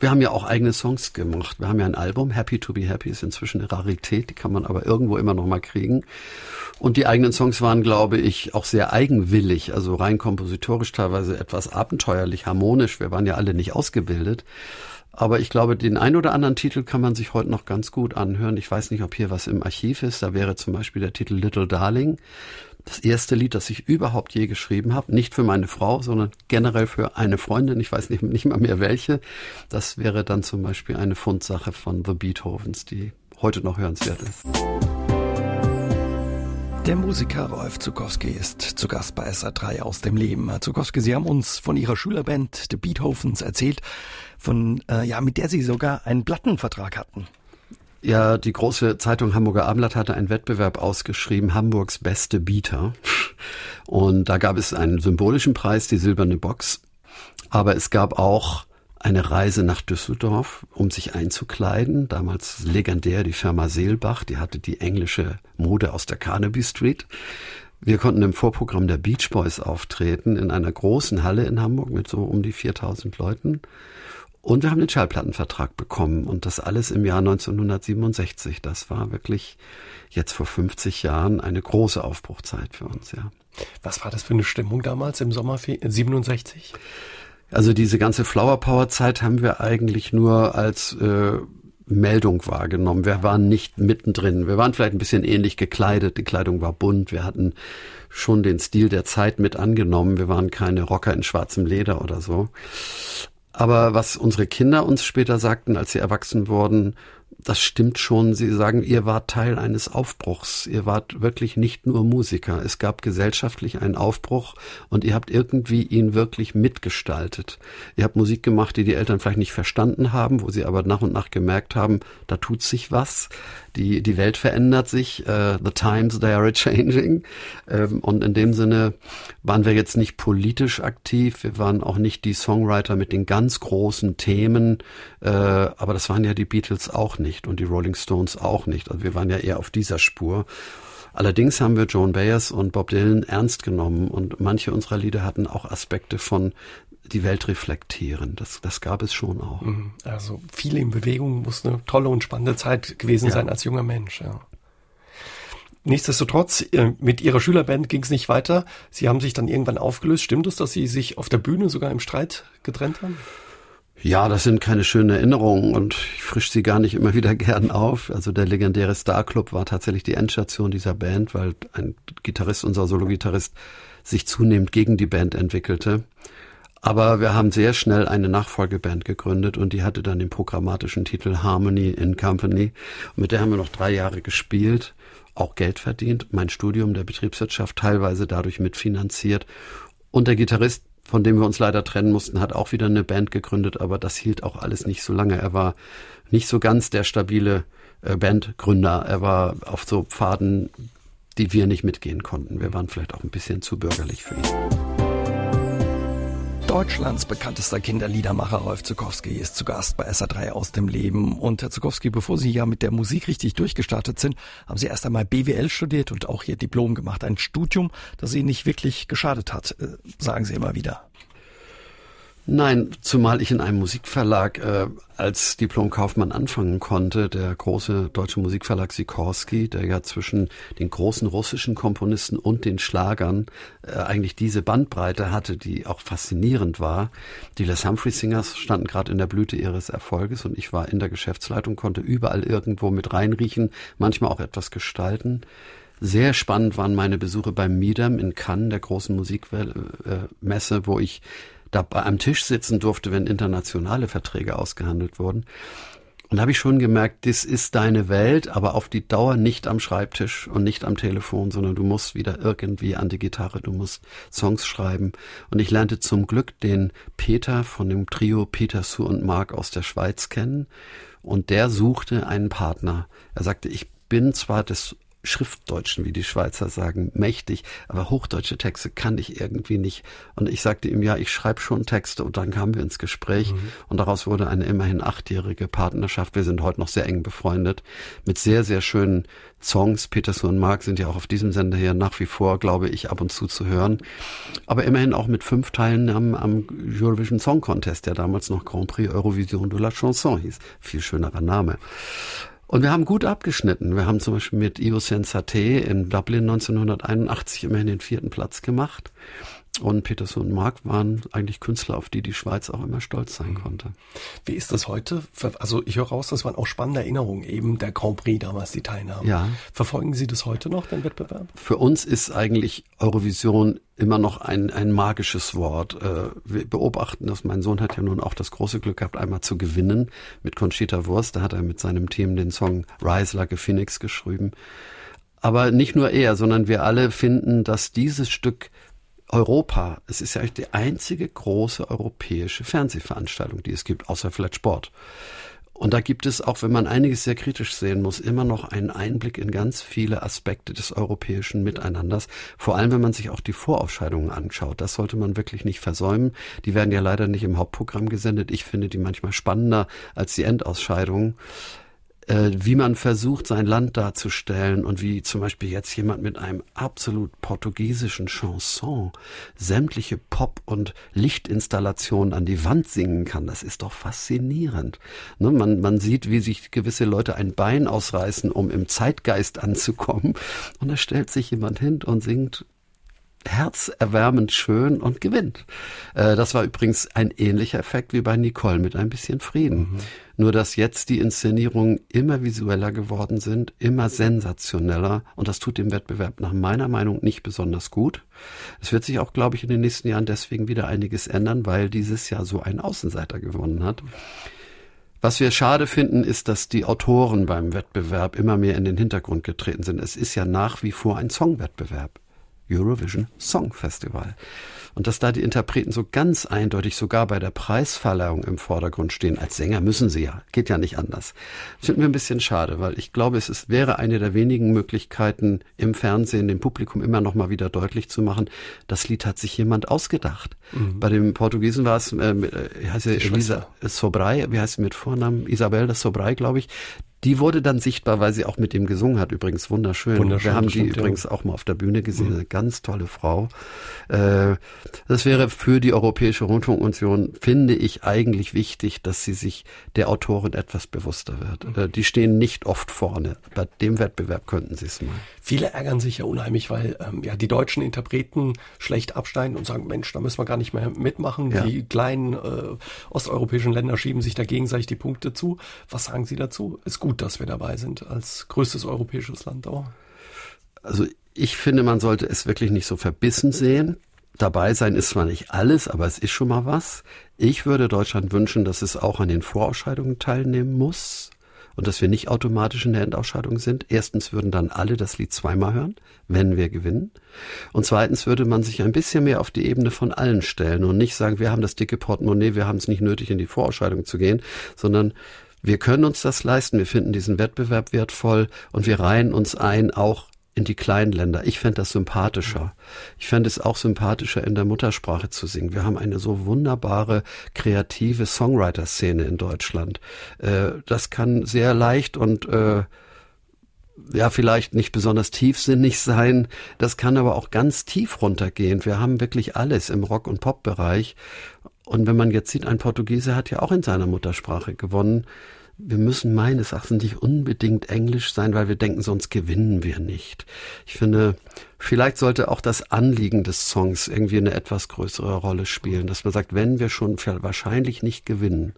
Wir haben ja auch eigene Songs gemacht. Wir haben ja ein Album, Happy to be Happy, ist inzwischen eine Rarität, die kann man aber irgendwo immer noch mal kriegen. Und die eigenen Songs waren, glaube ich, auch sehr eigenwillig, also rein kompositorisch teilweise etwas abenteuerlich, harmonisch. Wir waren ja alle nicht ausgebildet. Aber ich glaube, den ein oder anderen Titel kann man sich heute noch ganz gut anhören. Ich weiß nicht, ob hier was im Archiv ist. Da wäre zum Beispiel der Titel Little Darling. Das erste Lied, das ich überhaupt je geschrieben habe. Nicht für meine Frau, sondern generell für eine Freundin. Ich weiß nicht, nicht mal mehr welche. Das wäre dann zum Beispiel eine Fundsache von The Beethovens, die heute noch hörenswert ist. Der Musiker Rolf Zukowski ist zu Gast bei SA3 aus dem Leben. Herr Zukowski, Sie haben uns von Ihrer Schülerband The Beethovens erzählt, von, äh, ja, mit der Sie sogar einen Plattenvertrag hatten. Ja, die große Zeitung Hamburger Abendblatt hatte einen Wettbewerb ausgeschrieben, Hamburgs beste Bieter. Und da gab es einen symbolischen Preis, die silberne Box. Aber es gab auch eine Reise nach Düsseldorf, um sich einzukleiden. Damals legendär die Firma Seelbach, die hatte die englische Mode aus der Carnaby Street. Wir konnten im Vorprogramm der Beach Boys auftreten in einer großen Halle in Hamburg mit so um die 4000 Leuten. Und wir haben den Schallplattenvertrag bekommen und das alles im Jahr 1967. Das war wirklich jetzt vor 50 Jahren eine große Aufbruchzeit für uns, ja. Was war das für eine Stimmung damals im Sommer 67? Also diese ganze Flower Power Zeit haben wir eigentlich nur als äh, Meldung wahrgenommen. Wir waren nicht mittendrin. Wir waren vielleicht ein bisschen ähnlich gekleidet. Die Kleidung war bunt. Wir hatten schon den Stil der Zeit mit angenommen. Wir waren keine Rocker in schwarzem Leder oder so. Aber was unsere Kinder uns später sagten, als sie erwachsen wurden, das stimmt schon. Sie sagen, ihr wart Teil eines Aufbruchs. Ihr wart wirklich nicht nur Musiker. Es gab gesellschaftlich einen Aufbruch und ihr habt irgendwie ihn wirklich mitgestaltet. Ihr habt Musik gemacht, die die Eltern vielleicht nicht verstanden haben, wo sie aber nach und nach gemerkt haben, da tut sich was. Die, die Welt verändert sich. Uh, the times, they are changing. Ähm, und in dem Sinne waren wir jetzt nicht politisch aktiv. Wir waren auch nicht die Songwriter mit den ganz großen Themen. Äh, aber das waren ja die Beatles auch nicht und die Rolling Stones auch nicht. Also wir waren ja eher auf dieser Spur. Allerdings haben wir Joan Bayers und Bob Dylan ernst genommen und manche unserer Lieder hatten auch Aspekte von die Welt reflektieren. Das, das gab es schon auch. Mhm. Also viel in Bewegung muss eine tolle und spannende Zeit gewesen ja. sein als junger Mensch. Ja. Nichtsdestotrotz, äh, mit Ihrer Schülerband ging es nicht weiter. Sie haben sich dann irgendwann aufgelöst. Stimmt es, dass Sie sich auf der Bühne sogar im Streit getrennt haben? Ja, das sind keine schönen Erinnerungen und ich frisch sie gar nicht immer wieder <laughs> gern auf. Also der legendäre Star Club war tatsächlich die Endstation dieser Band, weil ein Gitarrist, unser Solo-Gitarrist, sich zunehmend gegen die Band entwickelte. Aber wir haben sehr schnell eine Nachfolgeband gegründet und die hatte dann den programmatischen Titel Harmony in Company. Und mit der haben wir noch drei Jahre gespielt, auch Geld verdient, mein Studium der Betriebswirtschaft teilweise dadurch mitfinanziert. Und der Gitarrist von dem wir uns leider trennen mussten, hat auch wieder eine Band gegründet, aber das hielt auch alles nicht so lange. Er war nicht so ganz der stabile äh, Bandgründer. Er war auf so Pfaden, die wir nicht mitgehen konnten. Wir waren vielleicht auch ein bisschen zu bürgerlich für ihn. Deutschlands bekanntester Kinderliedermacher Rolf Zukowski ist zu Gast bei SA3 aus dem Leben. Und Herr Zukowski, bevor Sie ja mit der Musik richtig durchgestartet sind, haben Sie erst einmal BWL studiert und auch Ihr Diplom gemacht. Ein Studium, das Ihnen nicht wirklich geschadet hat, äh, sagen Sie immer wieder. Nein, zumal ich in einem Musikverlag äh, als Diplomkaufmann anfangen konnte, der große deutsche Musikverlag Sikorski, der ja zwischen den großen russischen Komponisten und den Schlagern äh, eigentlich diese Bandbreite hatte, die auch faszinierend war. Die Les Humphrey Singers standen gerade in der Blüte ihres Erfolges und ich war in der Geschäftsleitung, konnte überall irgendwo mit reinriechen, manchmal auch etwas gestalten. Sehr spannend waren meine Besuche beim Midam in Cannes, der großen Musikmesse, wo ich da am Tisch sitzen durfte, wenn internationale Verträge ausgehandelt wurden. Und da habe ich schon gemerkt, das ist deine Welt, aber auf die Dauer nicht am Schreibtisch und nicht am Telefon, sondern du musst wieder irgendwie an die Gitarre, du musst Songs schreiben. Und ich lernte zum Glück den Peter von dem Trio Peter Sue und Mark aus der Schweiz kennen. Und der suchte einen Partner. Er sagte, ich bin zwar des Schriftdeutschen, wie die Schweizer sagen, mächtig, aber hochdeutsche Texte kann ich irgendwie nicht. Und ich sagte ihm, ja, ich schreibe schon Texte und dann kamen wir ins Gespräch mhm. und daraus wurde eine immerhin achtjährige Partnerschaft. Wir sind heute noch sehr eng befreundet mit sehr, sehr schönen Songs. Peterson und Mark sind ja auch auf diesem Sender hier nach wie vor, glaube ich, ab und zu zu hören. Aber immerhin auch mit fünf Teilnahmen am Eurovision Song Contest, der damals noch Grand Prix Eurovision de la Chanson hieß. Viel schönerer Name. Und wir haben gut abgeschnitten. Wir haben zum Beispiel mit Io Sensate in Dublin 1981 immerhin den vierten Platz gemacht. Und Peterson und Mark waren eigentlich Künstler, auf die die Schweiz auch immer stolz sein konnte. Wie ist das heute? Also ich höre raus, das waren auch spannende Erinnerungen, eben der Grand Prix damals, die Teilnahme. Ja. Verfolgen Sie das heute noch, den Wettbewerb? Für uns ist eigentlich Eurovision immer noch ein, ein magisches Wort. Äh, wir beobachten das. Mein Sohn hat ja nun auch das große Glück gehabt, einmal zu gewinnen mit Conchita Wurst. Da hat er mit seinem Team den Song Rise Like a Phoenix geschrieben. Aber nicht nur er, sondern wir alle finden, dass dieses Stück Europa, es ist ja eigentlich die einzige große europäische Fernsehveranstaltung, die es gibt, außer vielleicht Sport. Und da gibt es, auch wenn man einiges sehr kritisch sehen muss, immer noch einen Einblick in ganz viele Aspekte des europäischen Miteinanders. Vor allem, wenn man sich auch die Vorausscheidungen anschaut. Das sollte man wirklich nicht versäumen. Die werden ja leider nicht im Hauptprogramm gesendet. Ich finde die manchmal spannender als die Endausscheidungen wie man versucht, sein Land darzustellen und wie zum Beispiel jetzt jemand mit einem absolut portugiesischen Chanson sämtliche Pop- und Lichtinstallationen an die Wand singen kann. Das ist doch faszinierend. Ne, man, man sieht, wie sich gewisse Leute ein Bein ausreißen, um im Zeitgeist anzukommen. Und da stellt sich jemand hin und singt herzerwärmend schön und gewinnt. Äh, das war übrigens ein ähnlicher Effekt wie bei Nicole mit ein bisschen Frieden. Mhm. Nur dass jetzt die Inszenierungen immer visueller geworden sind, immer sensationeller und das tut dem Wettbewerb nach meiner Meinung nicht besonders gut. Es wird sich auch, glaube ich, in den nächsten Jahren deswegen wieder einiges ändern, weil dieses Jahr so ein Außenseiter gewonnen hat. Was wir schade finden, ist, dass die Autoren beim Wettbewerb immer mehr in den Hintergrund getreten sind. Es ist ja nach wie vor ein Songwettbewerb. Eurovision Song Festival. Und dass da die Interpreten so ganz eindeutig sogar bei der Preisverleihung im Vordergrund stehen. Als Sänger müssen sie ja. Geht ja nicht anders. Das finden wir ein bisschen schade, weil ich glaube, es ist, wäre eine der wenigen Möglichkeiten im Fernsehen dem Publikum immer noch mal wieder deutlich zu machen, das Lied hat sich jemand ausgedacht. Mhm. Bei dem Portugiesen war es, äh, äh heißt ja Elisa Sobrai, wie heißt sie mit Vornamen? Isabel Sobrai, glaube ich die wurde dann sichtbar, weil sie auch mit dem gesungen hat. Übrigens wunderschön. wunderschön Wir haben die stimmt, übrigens ja. auch mal auf der Bühne gesehen. Mhm. Eine ganz tolle Frau. Äh, das wäre für die Europäische Rundfunkunion, finde ich, eigentlich wichtig, dass sie sich der Autorin etwas bewusster wird. Mhm. Äh, die stehen nicht oft vorne. Bei dem Wettbewerb könnten sie es mal. Viele ärgern sich ja unheimlich, weil ähm, ja die deutschen Interpreten schlecht absteigen und sagen, Mensch, da müssen wir gar nicht mehr mitmachen. Ja. Die kleinen äh, osteuropäischen Länder schieben sich da gegenseitig die Punkte zu. Was sagen Sie dazu? Ist gut gut, dass wir dabei sind als größtes europäisches Land auch. Also ich finde, man sollte es wirklich nicht so verbissen sehen. Dabei sein ist zwar nicht alles, aber es ist schon mal was. Ich würde Deutschland wünschen, dass es auch an den Vorausscheidungen teilnehmen muss und dass wir nicht automatisch in der Endausscheidung sind. Erstens würden dann alle das Lied zweimal hören, wenn wir gewinnen. Und zweitens würde man sich ein bisschen mehr auf die Ebene von allen stellen und nicht sagen, wir haben das dicke Portemonnaie, wir haben es nicht nötig, in die Vorausscheidung zu gehen, sondern wir können uns das leisten, wir finden diesen Wettbewerb wertvoll und wir reihen uns ein, auch in die kleinen Länder. Ich fände das sympathischer. Ich fände es auch sympathischer, in der Muttersprache zu singen. Wir haben eine so wunderbare, kreative Songwriter-Szene in Deutschland. Äh, das kann sehr leicht und äh, ja, vielleicht nicht besonders tiefsinnig sein. Das kann aber auch ganz tief runtergehen. Wir haben wirklich alles im Rock- und Pop-Bereich. Und wenn man jetzt sieht, ein Portugiese hat ja auch in seiner Muttersprache gewonnen wir müssen meines Erachtens nicht unbedingt Englisch sein, weil wir denken, sonst gewinnen wir nicht. Ich finde, vielleicht sollte auch das Anliegen des Songs irgendwie eine etwas größere Rolle spielen, dass man sagt, wenn wir schon wahrscheinlich nicht gewinnen,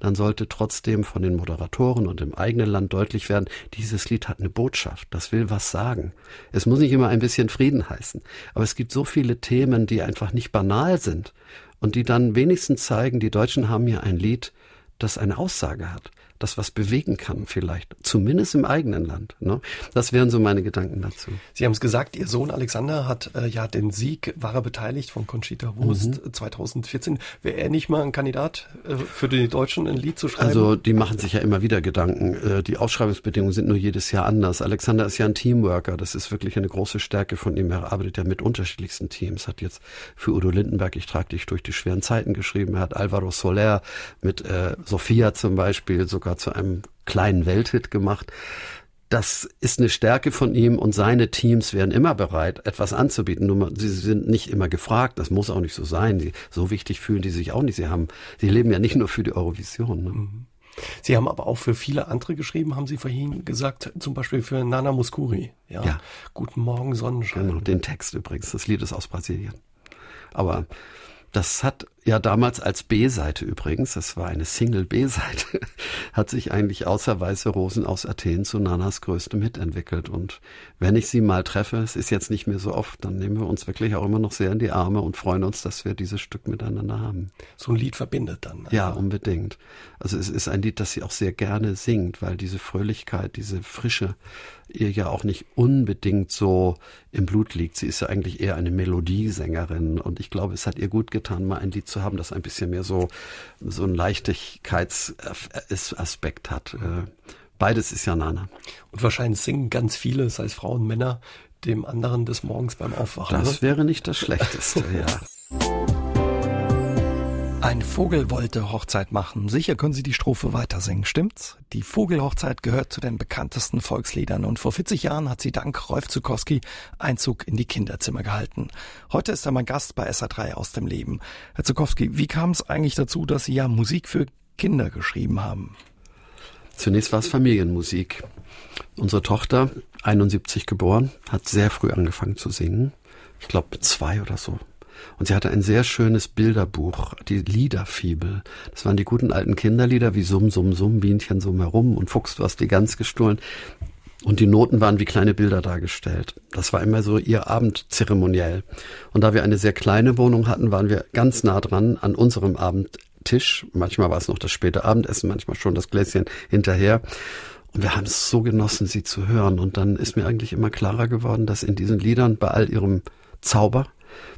dann sollte trotzdem von den Moderatoren und im eigenen Land deutlich werden, dieses Lied hat eine Botschaft, das will was sagen. Es muss nicht immer ein bisschen Frieden heißen, aber es gibt so viele Themen, die einfach nicht banal sind und die dann wenigstens zeigen, die Deutschen haben hier ein Lied, das eine Aussage hat das was bewegen kann vielleicht, zumindest im eigenen Land. Ne? Das wären so meine Gedanken dazu. Sie haben es gesagt, Ihr Sohn Alexander hat äh, ja den Sieg, war er beteiligt von Conchita Wurst mhm. 2014. Wäre er nicht mal ein Kandidat äh, für die Deutschen ein Lied zu schreiben? Also die machen sich ja immer wieder Gedanken. Äh, die Ausschreibungsbedingungen sind nur jedes Jahr anders. Alexander ist ja ein Teamworker, das ist wirklich eine große Stärke von ihm. Er arbeitet ja mit unterschiedlichsten Teams, hat jetzt für Udo Lindenberg, ich trage dich durch die schweren Zeiten geschrieben, er hat Alvaro Soler mit äh, Sophia zum Beispiel sogar sogar zu einem kleinen Welthit gemacht. Das ist eine Stärke von ihm und seine Teams wären immer bereit, etwas anzubieten. Nur sie sind nicht immer gefragt. Das muss auch nicht so sein. Die, so wichtig fühlen die sich auch nicht. Sie haben, sie leben ja nicht nur für die Eurovision. Ne? Mhm. Sie haben aber auch für viele andere geschrieben, haben Sie vorhin gesagt, zum Beispiel für Nana Muscuri. Ja. ja. Guten Morgen, Sonnenschein. Genau, den Text übrigens. Das Lied ist aus Brasilien. Aber das hat ja damals als B-Seite übrigens, das war eine Single-B-Seite, <laughs> hat sich eigentlich außer Weiße Rosen aus Athen zu Nanas größtem Hit entwickelt. Und wenn ich sie mal treffe, es ist jetzt nicht mehr so oft, dann nehmen wir uns wirklich auch immer noch sehr in die Arme und freuen uns, dass wir dieses Stück miteinander haben. So ein Lied verbindet dann. Also. Ja, unbedingt. Also es ist ein Lied, das sie auch sehr gerne singt, weil diese Fröhlichkeit, diese Frische ihr ja auch nicht unbedingt so im Blut liegt. Sie ist ja eigentlich eher eine Melodiesängerin und ich glaube, es hat ihr gut getan, mal ein Lied zu haben, das ein bisschen mehr so, so einen Leichtigkeitsaspekt hat. Äh, beides ist ja Nana. Und wahrscheinlich singen ganz viele, sei es Frauen, Männer, dem anderen des Morgens beim Aufwachen. Das ne? wäre nicht das Schlechteste, <laughs> ja. Ein Vogel wollte Hochzeit machen. Sicher können Sie die Strophe weiter singen, stimmt's? Die Vogelhochzeit gehört zu den bekanntesten Volksliedern und vor 40 Jahren hat sie dank Rolf Zukowski Einzug in die Kinderzimmer gehalten. Heute ist er mein Gast bei SA3 aus dem Leben. Herr Zukowski, wie kam es eigentlich dazu, dass Sie ja Musik für Kinder geschrieben haben? Zunächst war es Familienmusik. Unsere Tochter, 71 geboren, hat sehr früh angefangen zu singen. Ich glaube zwei oder so. Und sie hatte ein sehr schönes Bilderbuch, die Liederfibel. Das waren die guten alten Kinderlieder wie Summ, Summ, Summ, Bienchen summ herum und Fuchs, du hast die Gans gestohlen. Und die Noten waren wie kleine Bilder dargestellt. Das war immer so ihr Abend zeremoniell. Und da wir eine sehr kleine Wohnung hatten, waren wir ganz nah dran an unserem Abendtisch. Manchmal war es noch das späte Abendessen, manchmal schon das Gläschen hinterher. Und wir haben es so genossen, sie zu hören. Und dann ist mir eigentlich immer klarer geworden, dass in diesen Liedern bei all ihrem Zauber,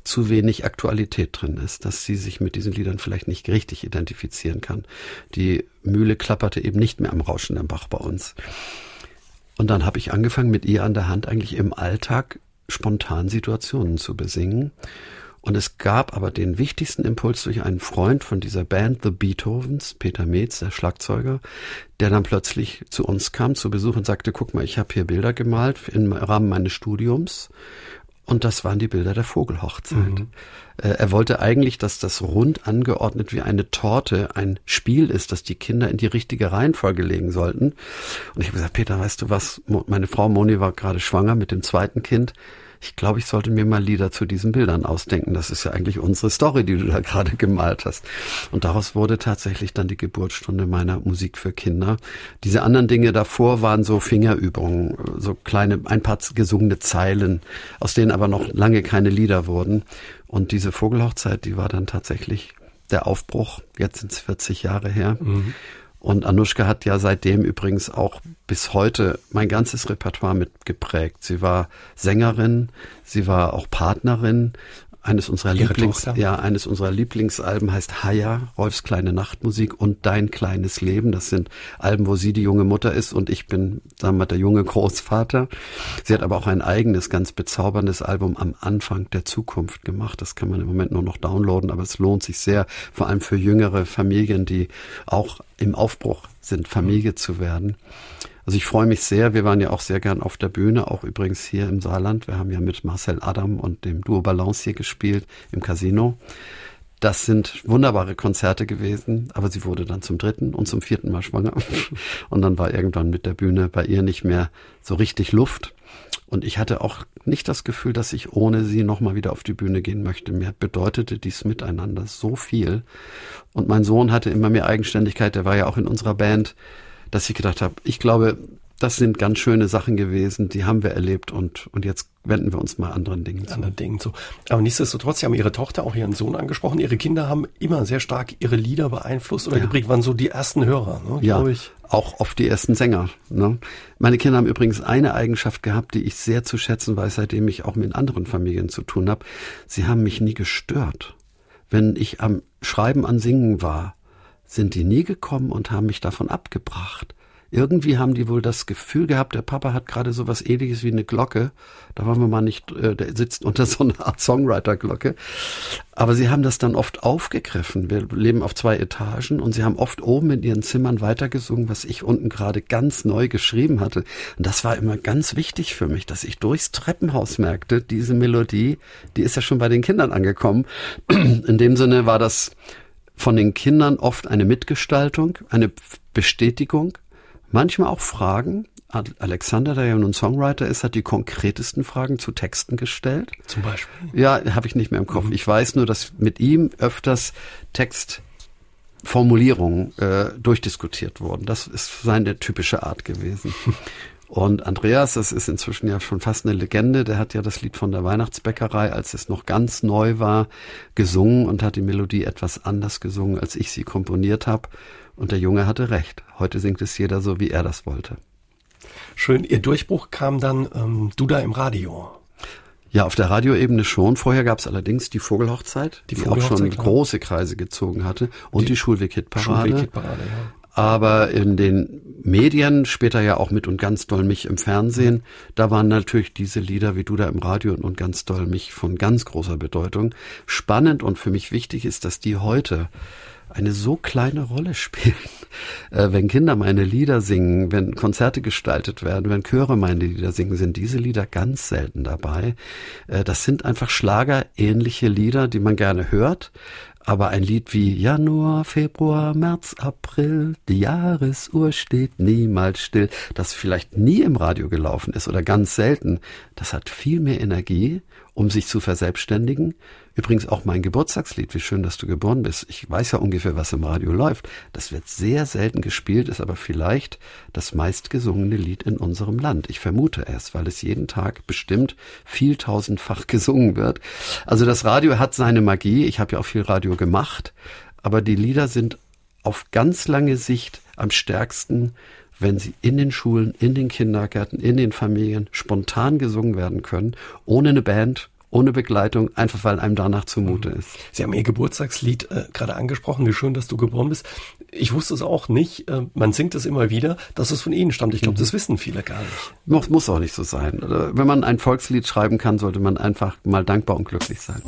zu wenig Aktualität drin ist, dass sie sich mit diesen Liedern vielleicht nicht richtig identifizieren kann. Die Mühle klapperte eben nicht mehr am rauschenden Bach bei uns. Und dann habe ich angefangen, mit ihr an der Hand eigentlich im Alltag spontan Situationen zu besingen. Und es gab aber den wichtigsten Impuls durch einen Freund von dieser Band, The Beethovens, Peter Metz, der Schlagzeuger, der dann plötzlich zu uns kam zu Besuch und sagte, guck mal, ich habe hier Bilder gemalt im Rahmen meines Studiums und das waren die Bilder der Vogelhochzeit. Mhm. Äh, er wollte eigentlich, dass das rund angeordnet wie eine Torte ein Spiel ist, dass die Kinder in die richtige Reihenfolge legen sollten. Und ich habe gesagt, Peter, weißt du was? Meine Frau Moni war gerade schwanger mit dem zweiten Kind ich glaube, ich sollte mir mal Lieder zu diesen Bildern ausdenken. Das ist ja eigentlich unsere Story, die du da <laughs> gerade gemalt hast. Und daraus wurde tatsächlich dann die Geburtsstunde meiner Musik für Kinder. Diese anderen Dinge davor waren so Fingerübungen, so kleine, ein paar gesungene Zeilen, aus denen aber noch lange keine Lieder wurden. Und diese Vogelhochzeit, die war dann tatsächlich der Aufbruch. Jetzt sind es 40 Jahre her. Mhm. Und Anushka hat ja seitdem übrigens auch bis heute mein ganzes Repertoire mitgeprägt. Sie war Sängerin, sie war auch Partnerin. Eines unserer Lieblings, ja, eines unserer Lieblingsalben heißt Haya, Rolfs kleine Nachtmusik und Dein kleines Leben. Das sind Alben, wo sie die junge Mutter ist und ich bin, sagen wir, der junge Großvater. Sie hat aber auch ein eigenes, ganz bezauberndes Album am Anfang der Zukunft gemacht. Das kann man im Moment nur noch downloaden, aber es lohnt sich sehr, vor allem für jüngere Familien, die auch im Aufbruch sind, Familie zu werden. Also ich freue mich sehr. Wir waren ja auch sehr gern auf der Bühne, auch übrigens hier im Saarland. Wir haben ja mit Marcel Adam und dem Duo Balance hier gespielt im Casino. Das sind wunderbare Konzerte gewesen, aber sie wurde dann zum dritten und zum vierten Mal schwanger. <laughs> Und dann war irgendwann mit der Bühne bei ihr nicht mehr so richtig Luft. Und ich hatte auch nicht das Gefühl, dass ich ohne sie nochmal wieder auf die Bühne gehen möchte. Mir bedeutete dies Miteinander so viel. Und mein Sohn hatte immer mehr Eigenständigkeit, der war ja auch in unserer Band, dass ich gedacht habe, ich glaube, das sind ganz schöne Sachen gewesen, die haben wir erlebt und, und jetzt wenden wir uns mal anderen Dingen zu. Anderen Dingen zu. Aber nichtsdestotrotz, Sie haben Ihre Tochter, auch Ihren Sohn angesprochen. Ihre Kinder haben immer sehr stark Ihre Lieder beeinflusst oder ja. geprägt, waren so die ersten Hörer, ne, ja, ich. auch oft die ersten Sänger. Ne? Meine Kinder haben übrigens eine Eigenschaft gehabt, die ich sehr zu schätzen weiß, seitdem ich auch mit anderen Familien zu tun habe. Sie haben mich nie gestört. Wenn ich am Schreiben an Singen war, sind die nie gekommen und haben mich davon abgebracht irgendwie haben die wohl das Gefühl gehabt, der Papa hat gerade so was ähnliches wie eine Glocke. Da wollen wir mal nicht, äh, der sitzt unter <laughs> so einer Art Songwriter-Glocke. Aber sie haben das dann oft aufgegriffen. Wir leben auf zwei Etagen und sie haben oft oben in ihren Zimmern weitergesungen, was ich unten gerade ganz neu geschrieben hatte. Und das war immer ganz wichtig für mich, dass ich durchs Treppenhaus merkte, diese Melodie, die ist ja schon bei den Kindern angekommen. <clears throat> In dem Sinne war das von den Kindern oft eine Mitgestaltung, eine Bestätigung, Manchmal auch Fragen. Alexander, der ja nun Songwriter ist, hat die konkretesten Fragen zu Texten gestellt. Zum Beispiel? Ja, habe ich nicht mehr im Kopf. Mhm. Ich weiß nur, dass mit ihm öfters Textformulierungen äh, durchdiskutiert wurden. Das ist seine typische Art gewesen. <laughs> Und Andreas, das ist inzwischen ja schon fast eine Legende, der hat ja das Lied von der Weihnachtsbäckerei, als es noch ganz neu war, gesungen und hat die Melodie etwas anders gesungen, als ich sie komponiert habe. Und der Junge hatte recht. Heute singt es jeder so, wie er das wollte. Schön. Ihr Durchbruch kam dann ähm, du da im Radio. Ja, auf der Radioebene schon. Vorher gab es allerdings die Vogelhochzeit, die, die Vogelhochzeit, auch schon klar. große Kreise gezogen hatte und die, die Schulweg-Hitparade. Schulweg-Hitparade, ja. Aber in den Medien, später ja auch mit und ganz doll mich im Fernsehen, da waren natürlich diese Lieder wie du da im Radio und ganz doll mich von ganz großer Bedeutung. Spannend und für mich wichtig ist, dass die heute eine so kleine Rolle <laughs> spielen. Äh, wenn Kinder meine Lieder singen, wenn Konzerte gestaltet werden, wenn Chöre meine Lieder singen, sind diese Lieder ganz selten dabei. Äh, das sind einfach schlagerähnliche Lieder, die man gerne hört. Aber ein Lied wie Januar, Februar, März, April, die Jahresuhr steht niemals still, das vielleicht nie im Radio gelaufen ist oder ganz selten, das hat viel mehr Energie, um sich zu verselbstständigen Übrigens auch mein Geburtstagslied, wie schön, dass du geboren bist. Ich weiß ja ungefähr, was im Radio läuft. Das wird sehr selten gespielt, ist aber vielleicht das meistgesungene Lied in unserem Land. Ich vermute es, weil es jeden Tag bestimmt vieltausendfach <laughs> gesungen wird. Also das Radio hat seine Magie. Ich habe ja auch viel Radio gemacht, aber die Lieder sind auf ganz lange Sicht am stärksten, wenn sie in den Schulen, in den Kindergärten, in den Familien spontan gesungen werden können, ohne eine Band, ohne Begleitung, einfach weil einem danach zumute ist. Sie haben Ihr Geburtstagslied äh, gerade angesprochen, wie schön, dass du geboren bist. Ich wusste es auch nicht, äh, man singt es immer wieder, dass es von Ihnen stammt. Ich glaube, mhm. das wissen viele gar nicht. Muss, muss auch nicht so sein. Wenn man ein Volkslied schreiben kann, sollte man einfach mal dankbar und glücklich sein.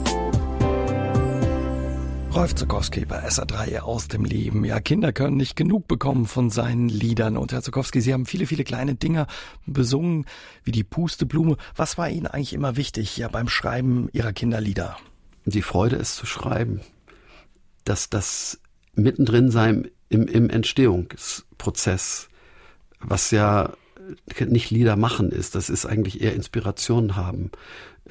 Rolf Zukowski bei SA3 aus dem Leben. Ja, Kinder können nicht genug bekommen von seinen Liedern. Und Herr Zukowski, Sie haben viele, viele kleine Dinge besungen, wie die Pusteblume. Was war Ihnen eigentlich immer wichtig ja, beim Schreiben Ihrer Kinderlieder? Die Freude, es zu schreiben. Dass das mittendrin sein im, im Entstehungsprozess, was ja nicht Lieder machen ist, das ist eigentlich eher Inspiration haben.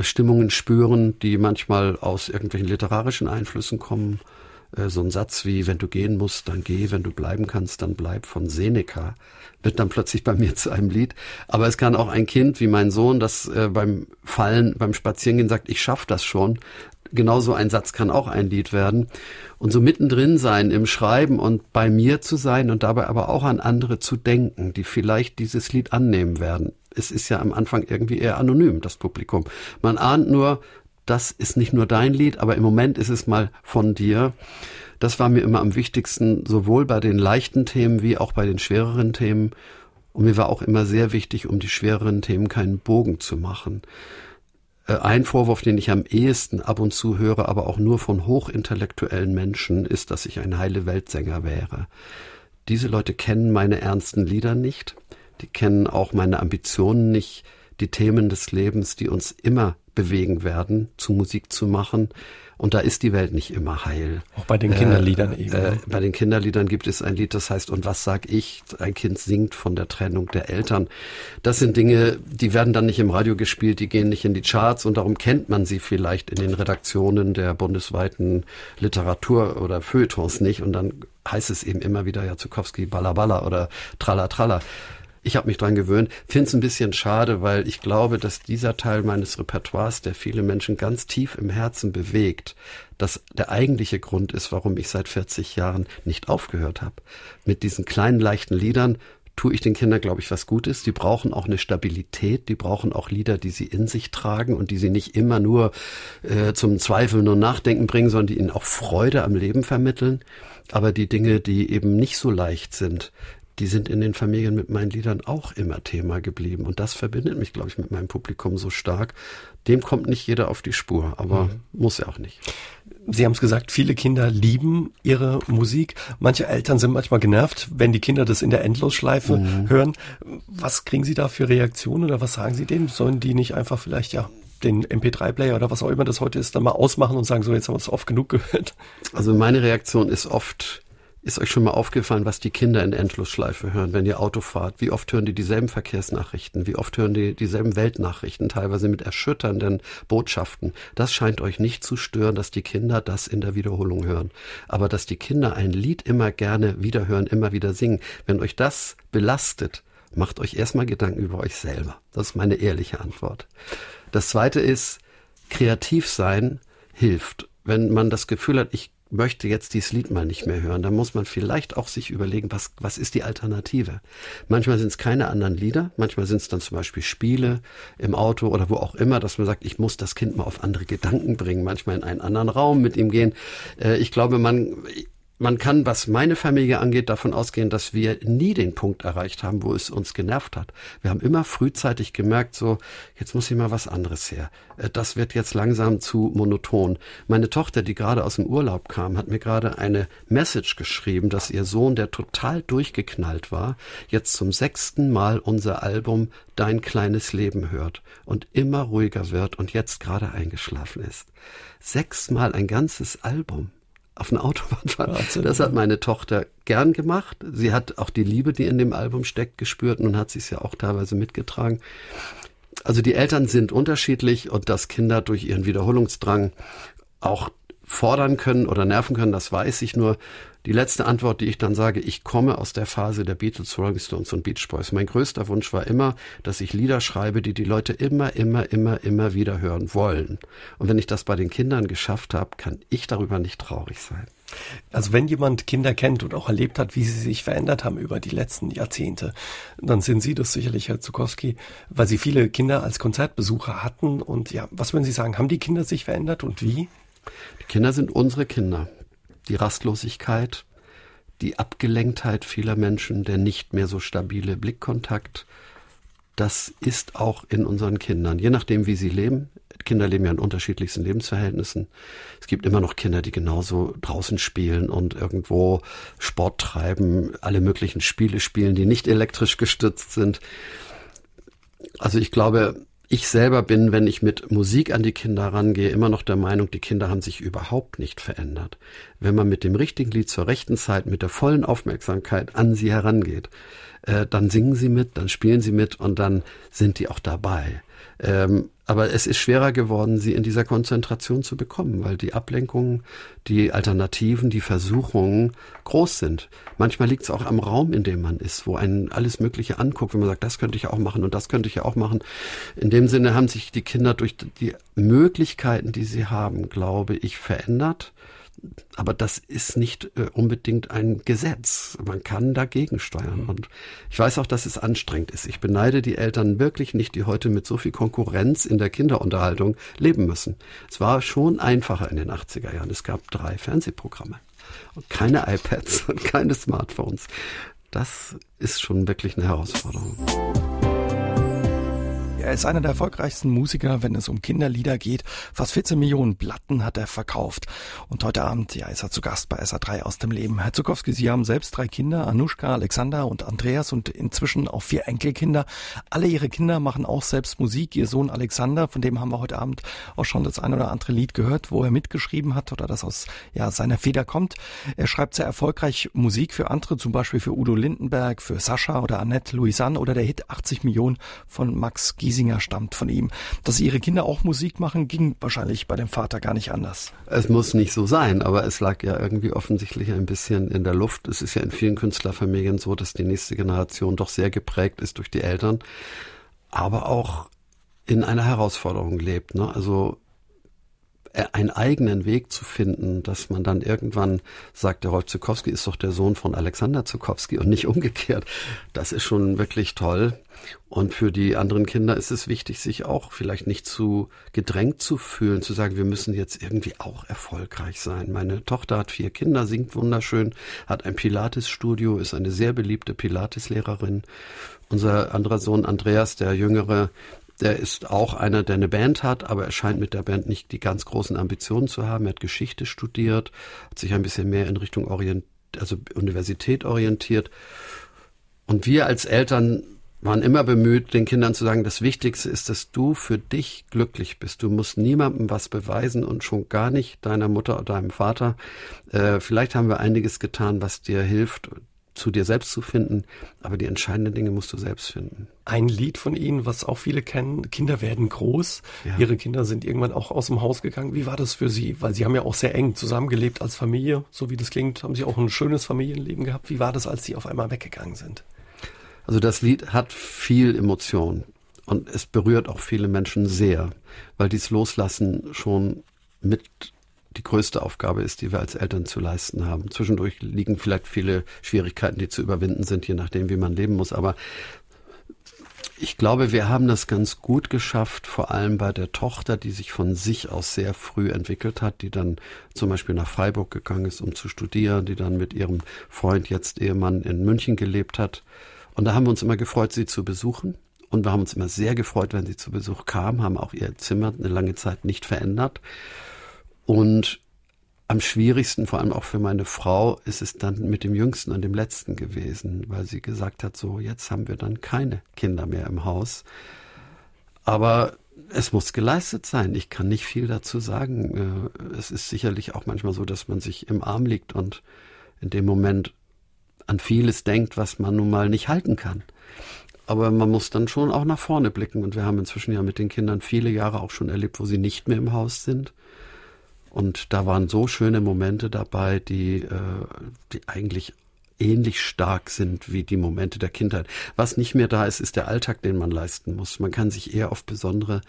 Stimmungen spüren, die manchmal aus irgendwelchen literarischen Einflüssen kommen. Äh, so ein Satz wie, wenn du gehen musst, dann geh, wenn du bleiben kannst, dann bleib von Seneca, wird dann plötzlich bei mir <laughs> zu einem Lied. Aber es kann auch ein Kind wie mein Sohn, das äh, beim Fallen, beim Spazierengehen sagt, ich schaff das schon. Genauso ein Satz kann auch ein Lied werden. Und so mittendrin sein im Schreiben und bei mir zu sein und dabei aber auch an andere zu denken, die vielleicht dieses Lied annehmen werden es ist ja am Anfang irgendwie eher anonym, das Publikum. Man ahnt nur, das ist nicht nur dein Lied, aber im Moment ist es mal von dir. Das war mir immer am wichtigsten, sowohl bei den leichten Themen wie auch bei den schwereren Themen. Und mir war auch immer sehr wichtig, um die schwereren Themen keinen Bogen zu machen. Äh, ein Vorwurf, den ich am ehesten ab und zu höre, aber auch nur von hochintellektuellen Menschen, ist, dass ich ein heile Weltsänger wäre. Diese Leute kennen meine ernsten Lieder nicht die kennen auch meine Ambitionen nicht, die Themen des Lebens, die uns immer bewegen werden, zu Musik zu machen Und da ist die Welt nicht immer heil. Auch bei den Kinderliedern äh, eben. Äh, ne? bei den Kinderliedern gibt es ein Lied, das heißt, und was sag ich? Ein Kind singt von der Trennung der Eltern. Das sind Dinge, die werden dann nicht im Radio gespielt, die gehen nicht in die Charts und darum kennt man sie vielleicht in den Redaktionen der bundesweiten Literatur oder Feuilletons nicht. Und dann heißt es eben immer wieder, ja, Zukowski, Balla oder Tralla Tralla. Ich habe mich dran gewöhnt, finde es ein bisschen schade, weil ich glaube, dass dieser Teil meines Repertoires, der viele Menschen ganz tief im Herzen bewegt, dass der eigentliche Grund ist, warum ich seit 40 Jahren nicht aufgehört habe. Mit diesen kleinen, leichten Liedern tue ich den Kindern, glaube ich, was Gutes. Die brauchen auch eine Stabilität, die brauchen auch Lieder, die sie in sich tragen und die sie nicht immer nur äh, zum Zweifeln und Nachdenken bringen, sondern die ihnen auch Freude am Leben vermitteln. Aber die Dinge, die eben nicht so leicht sind, die sind in den Familien mit meinen Liedern auch immer Thema geblieben. Und das verbindet mich, glaube ich, mit meinem Publikum so stark. Dem kommt nicht jeder auf die Spur, aber mhm. muss ja auch nicht. Sie haben es gesagt, viele Kinder lieben ihre Musik. Manche Eltern sind manchmal genervt, wenn die Kinder das in der Endlosschleife mhm. hören. Was kriegen Sie da für Reaktionen oder was sagen Sie denen? Sollen die nicht einfach vielleicht, ja, den MP3-Player oder was auch immer das heute ist, dann mal ausmachen und sagen, so, jetzt haben wir es oft genug gehört? Also meine Reaktion ist oft, ist euch schon mal aufgefallen, was die Kinder in Endlosschleife hören, wenn ihr Auto fahrt? Wie oft hören die dieselben Verkehrsnachrichten? Wie oft hören die dieselben Weltnachrichten, teilweise mit erschütternden Botschaften? Das scheint euch nicht zu stören, dass die Kinder das in der Wiederholung hören. Aber dass die Kinder ein Lied immer gerne wiederhören, immer wieder singen, wenn euch das belastet, macht euch erstmal Gedanken über euch selber. Das ist meine ehrliche Antwort. Das zweite ist, kreativ sein hilft. Wenn man das Gefühl hat, ich möchte jetzt dieses Lied mal nicht mehr hören, dann muss man vielleicht auch sich überlegen, was, was ist die Alternative? Manchmal sind es keine anderen Lieder, manchmal sind es dann zum Beispiel Spiele im Auto oder wo auch immer, dass man sagt, ich muss das Kind mal auf andere Gedanken bringen, manchmal in einen anderen Raum mit ihm gehen. Äh, ich glaube, man, man kann, was meine Familie angeht, davon ausgehen, dass wir nie den Punkt erreicht haben, wo es uns genervt hat. Wir haben immer frühzeitig gemerkt, so, jetzt muss hier mal was anderes her. Äh, das wird jetzt langsam zu monoton. Meine Tochter, die gerade aus dem Urlaub kam, hat mir gerade eine Message geschrieben, dass ihr Sohn, der total durchgeknallt war, jetzt zum sechsten Mal unser Album Dein kleines Leben hört und immer ruhiger wird und jetzt gerade eingeschlafen ist. Sechsmal ein ganzes Album auf eine <laughs> Autobahn fahren. Das hat meine Tochter gern gemacht. Sie hat auch die Liebe, die in dem Album steckt, gespürt und hat sich ja auch teilweise mitgetragen. Also die Eltern sind unterschiedlich und dass Kinder durch ihren Wiederholungsdrang auch fordern können oder nerven können, das weiß ich nur. Die letzte Antwort, die ich dann sage, ich komme aus der Phase der Beatles, Rolling Stones und Beach Boys. Mein größter Wunsch war immer, dass ich Lieder schreibe, die die Leute immer, immer, immer, immer wieder hören wollen. Und wenn ich das bei den Kindern geschafft habe, kann ich darüber nicht traurig sein. Also wenn jemand Kinder kennt und auch erlebt hat, wie sie sich verändert haben über die letzten Jahrzehnte, dann sind Sie das sicherlich, Herr Zukowski, weil Sie viele Kinder als Konzertbesucher hatten. Und ja, was würden Sie sagen, haben die Kinder sich verändert und wie? Die Kinder sind unsere Kinder die Rastlosigkeit, die Abgelenktheit vieler Menschen, der nicht mehr so stabile Blickkontakt, das ist auch in unseren Kindern, je nachdem, wie sie leben. Kinder leben ja in unterschiedlichsten Lebensverhältnissen. Es gibt immer noch Kinder, die genauso draußen spielen und irgendwo Sport treiben, alle möglichen Spiele spielen, die nicht elektrisch gestützt sind. Also ich glaube, ich selber bin, wenn ich mit Musik an die Kinder rangehe, immer noch der Meinung, die Kinder haben sich überhaupt nicht verändert. Wenn man mit dem richtigen Lied zur rechten Zeit, mit der vollen Aufmerksamkeit an sie herangeht, äh, dann singen sie mit, dann spielen sie mit und dann sind die auch dabei. Ähm, aber es ist schwerer geworden, sie in dieser Konzentration zu bekommen, weil die Ablenkungen, die Alternativen, die Versuchungen groß sind. Manchmal liegt es auch am Raum, in dem man ist, wo einen alles Mögliche anguckt, wenn man sagt, das könnte ich auch machen und das könnte ich auch machen. In dem Sinne haben sich die Kinder durch die Möglichkeiten, die sie haben, glaube ich, verändert aber das ist nicht äh, unbedingt ein Gesetz. Man kann dagegen steuern. Und ich weiß auch, dass es anstrengend ist. Ich beneide die Eltern wirklich nicht, die heute mit so viel Konkurrenz in der Kinderunterhaltung leben müssen. Es war schon einfacher in den 80er Jahren. Es gab drei Fernsehprogramme und keine iPads <laughs> und keine Smartphones. Das ist schon wirklich eine Herausforderung. Er ist einer der erfolgreichsten Musiker, wenn es um Kinderlieder geht. Fast 14 Millionen Platten hat er verkauft. Und heute Abend, ja, ist er zu Gast bei SA3 aus dem Leben. Herr Zukowski, Sie haben selbst drei Kinder, Anushka, Alexander und Andreas und inzwischen auch vier Enkelkinder. Alle Ihre Kinder machen auch selbst Musik. Ihr Sohn Alexander, von dem haben wir heute Abend auch schon das ein oder andere Lied gehört, wo er mitgeschrieben hat oder das aus ja, seiner Feder kommt. Er schreibt sehr erfolgreich Musik für andere, zum Beispiel für Udo Lindenberg, für Sascha oder Annette Louisanne oder der Hit 80 Millionen von Max Gies Giesinger stammt von ihm. Dass ihre Kinder auch Musik machen, ging wahrscheinlich bei dem Vater gar nicht anders. Es muss nicht so sein, aber es lag ja irgendwie offensichtlich ein bisschen in der Luft. Es ist ja in vielen Künstlerfamilien so, dass die nächste Generation doch sehr geprägt ist durch die Eltern, aber auch in einer Herausforderung lebt. Ne? Also äh, einen eigenen Weg zu finden, dass man dann irgendwann sagt, der Rolf Zukowski ist doch der Sohn von Alexander Zukowski und nicht umgekehrt. Das ist schon wirklich toll. Und für die anderen Kinder ist es wichtig, sich auch vielleicht nicht zu gedrängt zu fühlen, zu sagen, wir müssen jetzt irgendwie auch erfolgreich sein. Meine Tochter hat vier Kinder, singt wunderschön, hat ein Pilates-Studio, ist eine sehr beliebte Pilates-Lehrerin. Unser anderer Sohn Andreas, der Jüngere, der ist auch einer, der eine Band hat, aber er scheint mit der Band nicht die ganz großen Ambitionen zu haben. Er hat Geschichte studiert, hat sich ein bisschen mehr in Richtung Orient, also Universität orientiert. Und wir als Eltern waren immer bemüht, den Kindern zu sagen, das Wichtigste ist, dass du für dich glücklich bist. Du musst niemandem was beweisen und schon gar nicht deiner Mutter oder deinem Vater. Äh, vielleicht haben wir einiges getan, was dir hilft, zu dir selbst zu finden, aber die entscheidenden Dinge musst du selbst finden. Ein Lied von Ihnen, was auch viele kennen, Kinder werden groß. Ja. Ihre Kinder sind irgendwann auch aus dem Haus gegangen. Wie war das für Sie? Weil Sie haben ja auch sehr eng zusammengelebt als Familie, so wie das klingt, haben Sie auch ein schönes Familienleben gehabt. Wie war das, als Sie auf einmal weggegangen sind? Also das Lied hat viel Emotion und es berührt auch viele Menschen sehr, weil dies Loslassen schon mit die größte Aufgabe ist, die wir als Eltern zu leisten haben. Zwischendurch liegen vielleicht viele Schwierigkeiten, die zu überwinden sind, je nachdem, wie man leben muss. Aber ich glaube, wir haben das ganz gut geschafft, vor allem bei der Tochter, die sich von sich aus sehr früh entwickelt hat, die dann zum Beispiel nach Freiburg gegangen ist, um zu studieren, die dann mit ihrem Freund, jetzt Ehemann, in München gelebt hat. Und da haben wir uns immer gefreut, sie zu besuchen. Und wir haben uns immer sehr gefreut, wenn sie zu Besuch kam, haben auch ihr Zimmer eine lange Zeit nicht verändert. Und am schwierigsten, vor allem auch für meine Frau, ist es dann mit dem Jüngsten und dem Letzten gewesen, weil sie gesagt hat, so, jetzt haben wir dann keine Kinder mehr im Haus. Aber es muss geleistet sein. Ich kann nicht viel dazu sagen. Äh, es ist sicherlich auch manchmal so, dass man sich im Arm liegt und in dem Moment an vieles denkt, was man nun mal nicht halten kann. Aber man muss dann schon auch nach vorne blicken. Und wir haben inzwischen ja mit den Kindern viele Jahre auch schon erlebt, wo sie nicht mehr im Haus sind. Und da waren so schöne Momente dabei, die, äh, die eigentlich ähnlich stark sind wie die Momente der Kindheit. Was nicht mehr da ist, ist der Alltag, den man leisten muss. Man kann sich eher auf besondere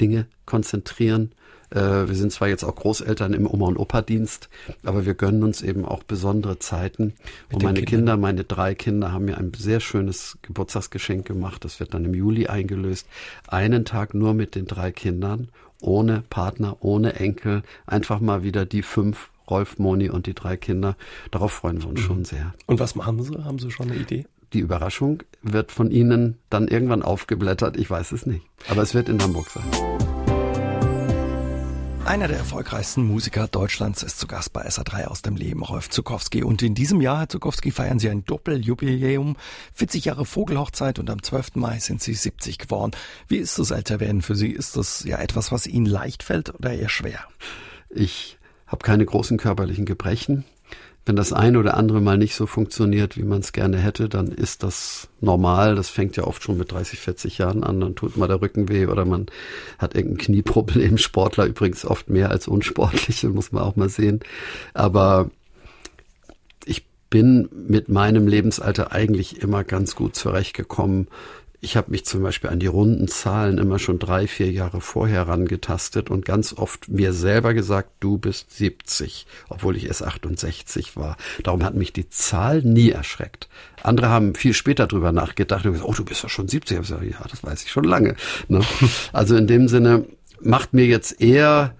Dinge konzentrieren. Äh, wir sind zwar jetzt auch Großeltern im Oma- und Opa-Dienst, aber wir gönnen uns eben auch besondere Zeiten. Mit und meine Kindern. Kinder, meine drei Kinder, haben mir ein sehr schönes Geburtstagsgeschenk gemacht. Das wird dann im Juli eingelöst. Einen Tag nur mit den drei Kindern ohne Partner, ohne Enkel, einfach mal wieder die fünf, Rolf, Moni und die drei Kinder. Darauf freuen wir uns mhm. schon sehr. Und was machen Sie? Haben Sie schon eine Idee? Die Überraschung wird von Ihnen dann irgendwann aufgeblättert. Ich weiß es nicht. Aber es wird in Hamburg sein. Einer der erfolgreichsten Musiker Deutschlands ist zu Gast bei SA3 aus dem Leben, Rolf Zukowski. Und in diesem Jahr, Herr Zukowski, feiern Sie ein Doppeljubiläum, 40 Jahre Vogelhochzeit und am 12. Mai sind Sie 70 geworden. Wie ist das Älterwerden für Sie? Ist das ja etwas, was Ihnen leicht fällt oder eher schwer? Ich habe keine großen körperlichen Gebrechen. Wenn das ein oder andere mal nicht so funktioniert, wie man es gerne hätte, dann ist das normal. Das fängt ja oft schon mit 30, 40 Jahren an. Dann tut mal der Rücken weh oder man hat irgendein Knieproblem. <laughs> Sportler übrigens oft mehr als Unsportliche, muss man auch mal sehen. Aber ich bin mit meinem Lebensalter eigentlich immer ganz gut zurechtgekommen. Ich habe mich zum Beispiel an die runden Zahlen immer schon drei, vier Jahre vorher rangetastet und ganz oft mir selber gesagt, du bist 70, obwohl ich erst 68 war. Darum hat mich die Zahl nie erschreckt. Andere haben viel später drüber nachgedacht und gesagt, oh, du bist ja schon 70. Ich gesagt, ja, das weiß ich schon lange. Ne? <laughs> Also in dem Sinne macht mir jetzt eher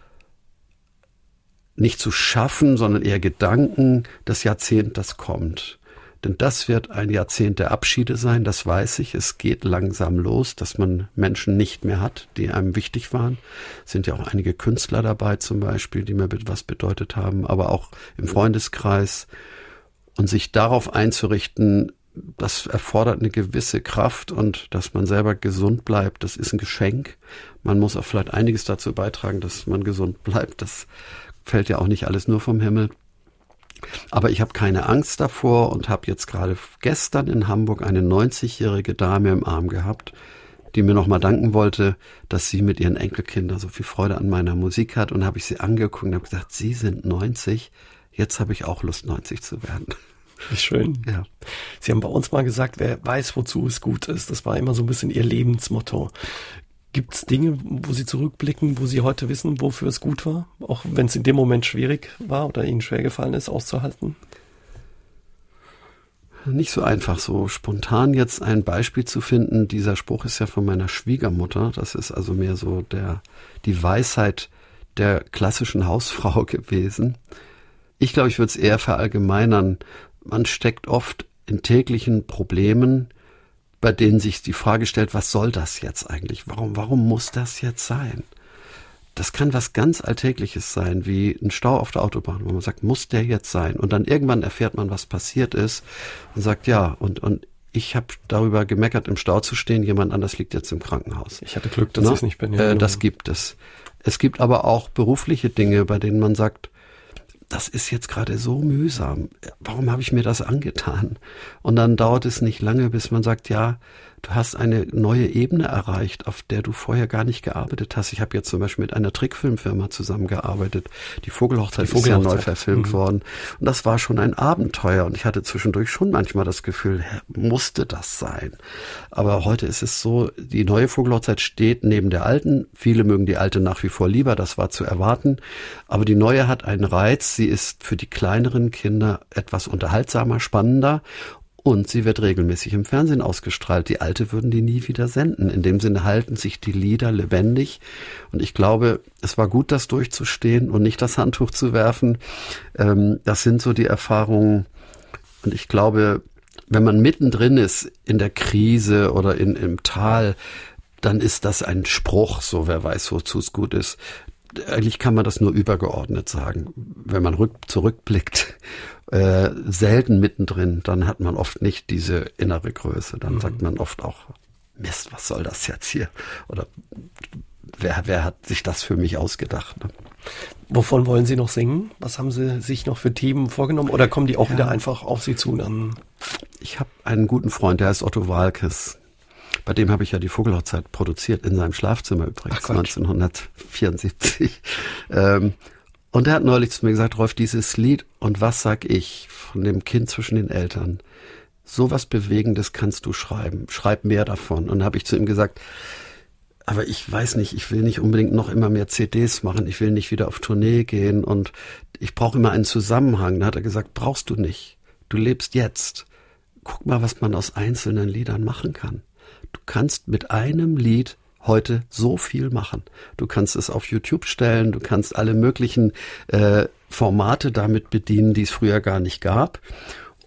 nicht zu schaffen, sondern eher Gedanken, das Jahrzehnt, das kommt Denn das wird ein Jahrzehnt der Abschiede sein, das weiß ich. Es geht langsam los, dass man Menschen nicht mehr hat, die einem wichtig waren. Es sind ja auch einige Künstler dabei zum Beispiel, die mir was bedeutet haben, aber auch im Freundeskreis. Und sich darauf einzurichten, das erfordert eine gewisse Kraft und dass man selber gesund bleibt, das ist ein Geschenk. Man muss auch vielleicht einiges dazu beitragen, dass man gesund <laughs> bleibt. Das fällt ja auch nicht alles nur vom Himmel. Aber ich habe keine Angst davor und habe jetzt gerade gestern in Hamburg eine 90-jährige Dame im Arm gehabt, die mir nochmal danken wollte, dass sie mit ihren Enkelkindern so viel Freude an meiner Musik hat. Und habe ich sie angeguckt und habe gesagt, Sie sind 90, jetzt habe ich auch Lust, 90 zu werden. Schön. Ja. Sie haben bei uns mal gesagt, wer weiß, wozu es gut ist. Das war immer so ein bisschen Ihr Lebensmotto. Gibt es Dinge, wo Sie zurückblicken, wo Sie heute wissen, wofür es gut war, auch wenn es in dem Moment schwierig war oder Ihnen schwer gefallen ist, auszuhalten? Nicht so einfach, so spontan jetzt ein Beispiel zu finden. Dieser Spruch ist ja von meiner Schwiegermutter. Das ist also mehr so der, die Weisheit der klassischen Hausfrau <laughs> gewesen. Ich glaube, ich würde es eher verallgemeinern. Man steckt oft in täglichen Problemen, bei denen sich die Frage stellt, was soll das jetzt eigentlich? Warum, warum muss das jetzt sein? Das kann was ganz Alltägliches sein, wie ein Stau auf der Autobahn, wo man sagt, muss der jetzt sein? Und dann irgendwann erfährt man, was passiert ist und sagt, ja, und, und ich habe darüber gemeckert, im Stau zu stehen, jemand anders liegt jetzt im Krankenhaus. Ich hatte Glück, dass ich es nicht bin. Ja, äh, das gibt es. Es gibt aber auch berufliche Dinge, bei denen man sagt, das ist jetzt gerade so mühsam. Warum habe ich mir das angetan? Und dann dauert es nicht lange, bis man sagt, ja, du hast eine neue Ebene erreicht, auf der du vorher gar nicht gearbeitet hast. Ich habe jetzt zum Beispiel mit einer Trickfilmfirma zusammengearbeitet. Die Vogelhochzeit, Die Vogelhochzeit. ist ja neu verfilmt mhm. worden. Und das war schon ein Abenteuer. Und ich hatte zwischendurch schon manchmal das Gefühl, musste das sein? Aber heute ist es so, die neue Vogelhochzeit steht neben der alten. Viele mögen die alte nach wie vor lieber, das war zu erwarten. Aber die neue hat einen Reiz. Sie ist für die kleineren Kinder etwas unterhaltsamer, spannender und sie wird regelmäßig im Fernsehen ausgestrahlt. Die alte würden die nie wieder senden. In dem Sinne halten sich die Lieder lebendig. Und ich glaube, es war gut, das durchzustehen und nicht das Handtuch zu werfen. Ähm, das sind so die Erfahrungen. Und ich glaube, wenn man mittendrin ist in der Krise oder in, im Tal, dann ist das ein Spruch, so wer weiß, wozu es gut ist. Eigentlich kann man das nur übergeordnet sagen. Wenn man rück, zurückblickt äh, selten mittendrin, dann hat man oft nicht diese innere Größe. Dann mhm. sagt man oft auch, Mist, was soll das jetzt hier? Oder wer, wer hat sich das für mich ausgedacht? Ne? Wovon wollen Sie noch singen? Was haben Sie sich noch für Themen vorgenommen? Oder kommen die auch ja. wieder einfach auf Sie zu? Dann? Ich habe einen guten Freund, der heißt Otto Walkes. Bei dem habe ich ja die Vogelhochzeit produziert, in seinem Schlafzimmer übrigens, 1974. Ähm, und er hat neulich zu mir gesagt, Rolf, dieses Lied und was sag ich von dem Kind zwischen den Eltern? Sowas Bewegendes kannst du schreiben. Schreib mehr davon. Und habe ich zu ihm gesagt, aber ich weiß nicht, ich will nicht unbedingt noch immer mehr CDs machen, ich will nicht wieder auf Tournee gehen und ich brauche immer einen Zusammenhang. Da hat er gesagt, brauchst du nicht. Du lebst jetzt. Guck mal, was man aus einzelnen Liedern machen kann. Du kannst mit einem Lied heute so viel machen. Du kannst es auf YouTube stellen, du kannst alle möglichen äh, Formate damit bedienen, die es früher gar nicht gab.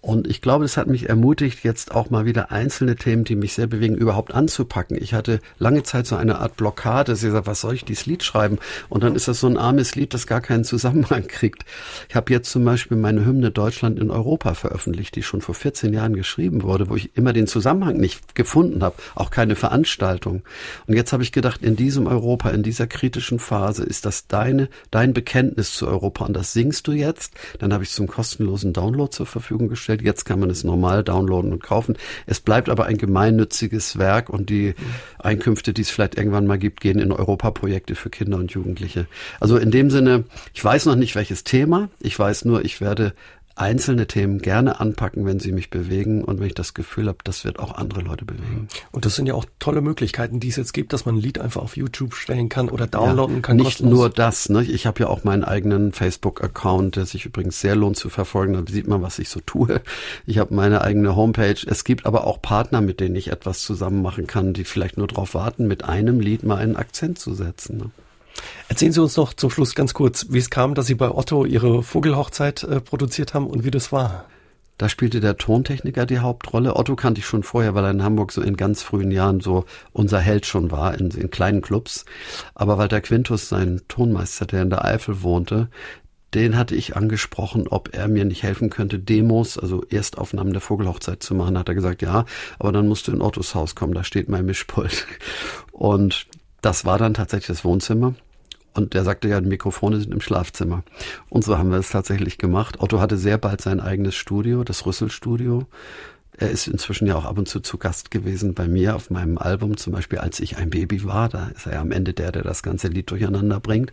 Und ich glaube, es hat mich ermutigt, jetzt auch mal wieder einzelne Themen, die mich sehr bewegen, überhaupt anzupacken. Ich hatte lange Zeit so eine Art Blockade. Sie sagt, was soll ich dieses Lied schreiben? Und dann ist das so ein armes Lied, das gar keinen Zusammenhang <laughs> kriegt. Ich habe jetzt zum Beispiel meine Hymne Deutschland in Europa veröffentlicht, die schon vor 14 Jahren geschrieben wurde, wo ich immer den Zusammenhang nicht gefunden habe, auch keine Veranstaltung. Und jetzt habe ich gedacht, in diesem Europa, in dieser kritischen Phase, ist das deine, dein Bekenntnis zu Europa und das singst du jetzt. Dann habe ich es zum kostenlosen Download zur Verfügung gestellt gestellt. Jetzt kann man es normal downloaden und kaufen. Es bleibt aber ein gemeinnütziges Werk und die Einkünfte, die es vielleicht irgendwann mal gibt, gehen in Europaprojekte für Kinder und Jugendliche. Also in dem Sinne, ich weiß noch nicht welches Thema. Ich weiß nur, ich werde einzelne Themen gerne anpacken, wenn sie mich bewegen und wenn ich das Gefühl habe, das wird auch andere Leute bewegen. Und das sind ja auch tolle Möglichkeiten, die es jetzt gibt, dass man ein Lied einfach auf YouTube stellen kann oder downloaden ja, kann. Nicht kostenlos. nur das, ne? ich habe ja auch meinen eigenen Facebook-Account, der sich übrigens sehr lohnt zu verfolgen, da sieht man, was ich so tue. Ich habe meine eigene Homepage. Es gibt aber auch Partner, mit denen ich etwas zusammen machen kann, die vielleicht nur darauf warten, mit einem Lied mal einen Akzent zu setzen. Ne? Erzählen Sie uns noch zum Schluss ganz kurz, wie es kam, dass Sie bei Otto Ihre Vogelhochzeit äh, produziert haben und wie das war. Da spielte der Tontechniker die Hauptrolle. Otto kannte ich schon vorher, weil er in Hamburg so in ganz frühen Jahren so unser Held schon war, in, in kleinen Clubs. Aber Walter Quintus, sein Tonmeister, der in der Eifel wohnte, den hatte ich angesprochen, ob er mir nicht helfen könnte, Demos, also Erstaufnahmen der Vogelhochzeit zu machen. Hat er gesagt, ja, aber dann musst du in Ottos Haus kommen, da steht mein Mischpult. Und das war dann tatsächlich das Wohnzimmer. Und der sagte ja, die Mikrofone sind im Schlafzimmer. Und so haben wir es tatsächlich gemacht. Otto hatte sehr bald sein eigenes Studio, das Rüsselstudio. Er ist inzwischen ja auch ab und zu zu Gast gewesen bei mir auf meinem Album, zum Beispiel als ich ein Baby war. Da ist er ja am Ende der, der das ganze Lied durcheinander bringt.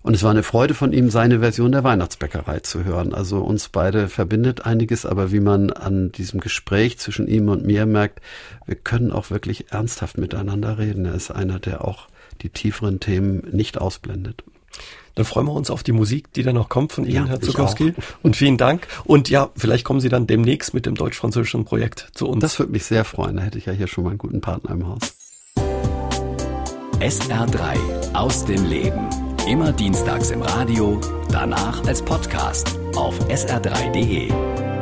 Und es war eine Freude von ihm, seine Version der Weihnachtsbäckerei zu hören. Also uns beide verbindet einiges, aber wie man an diesem Gespräch zwischen ihm und mir merkt, wir können auch wirklich ernsthaft miteinander reden. Er ist einer, der auch die tieferen Themen nicht ausblendet. Dann freuen wir uns auf die Musik, die dann noch kommt von Ihnen, ja, Herr Zukowski. Und vielen Dank. Und ja, vielleicht kommen Sie dann demnächst mit dem deutsch-französischen Projekt zu uns. Das würde mich sehr freuen. Da hätte ich ja hier schon mal einen guten Partner im Haus. SR3 aus dem Leben. Immer dienstags im Radio, danach als Podcast auf sr3.de.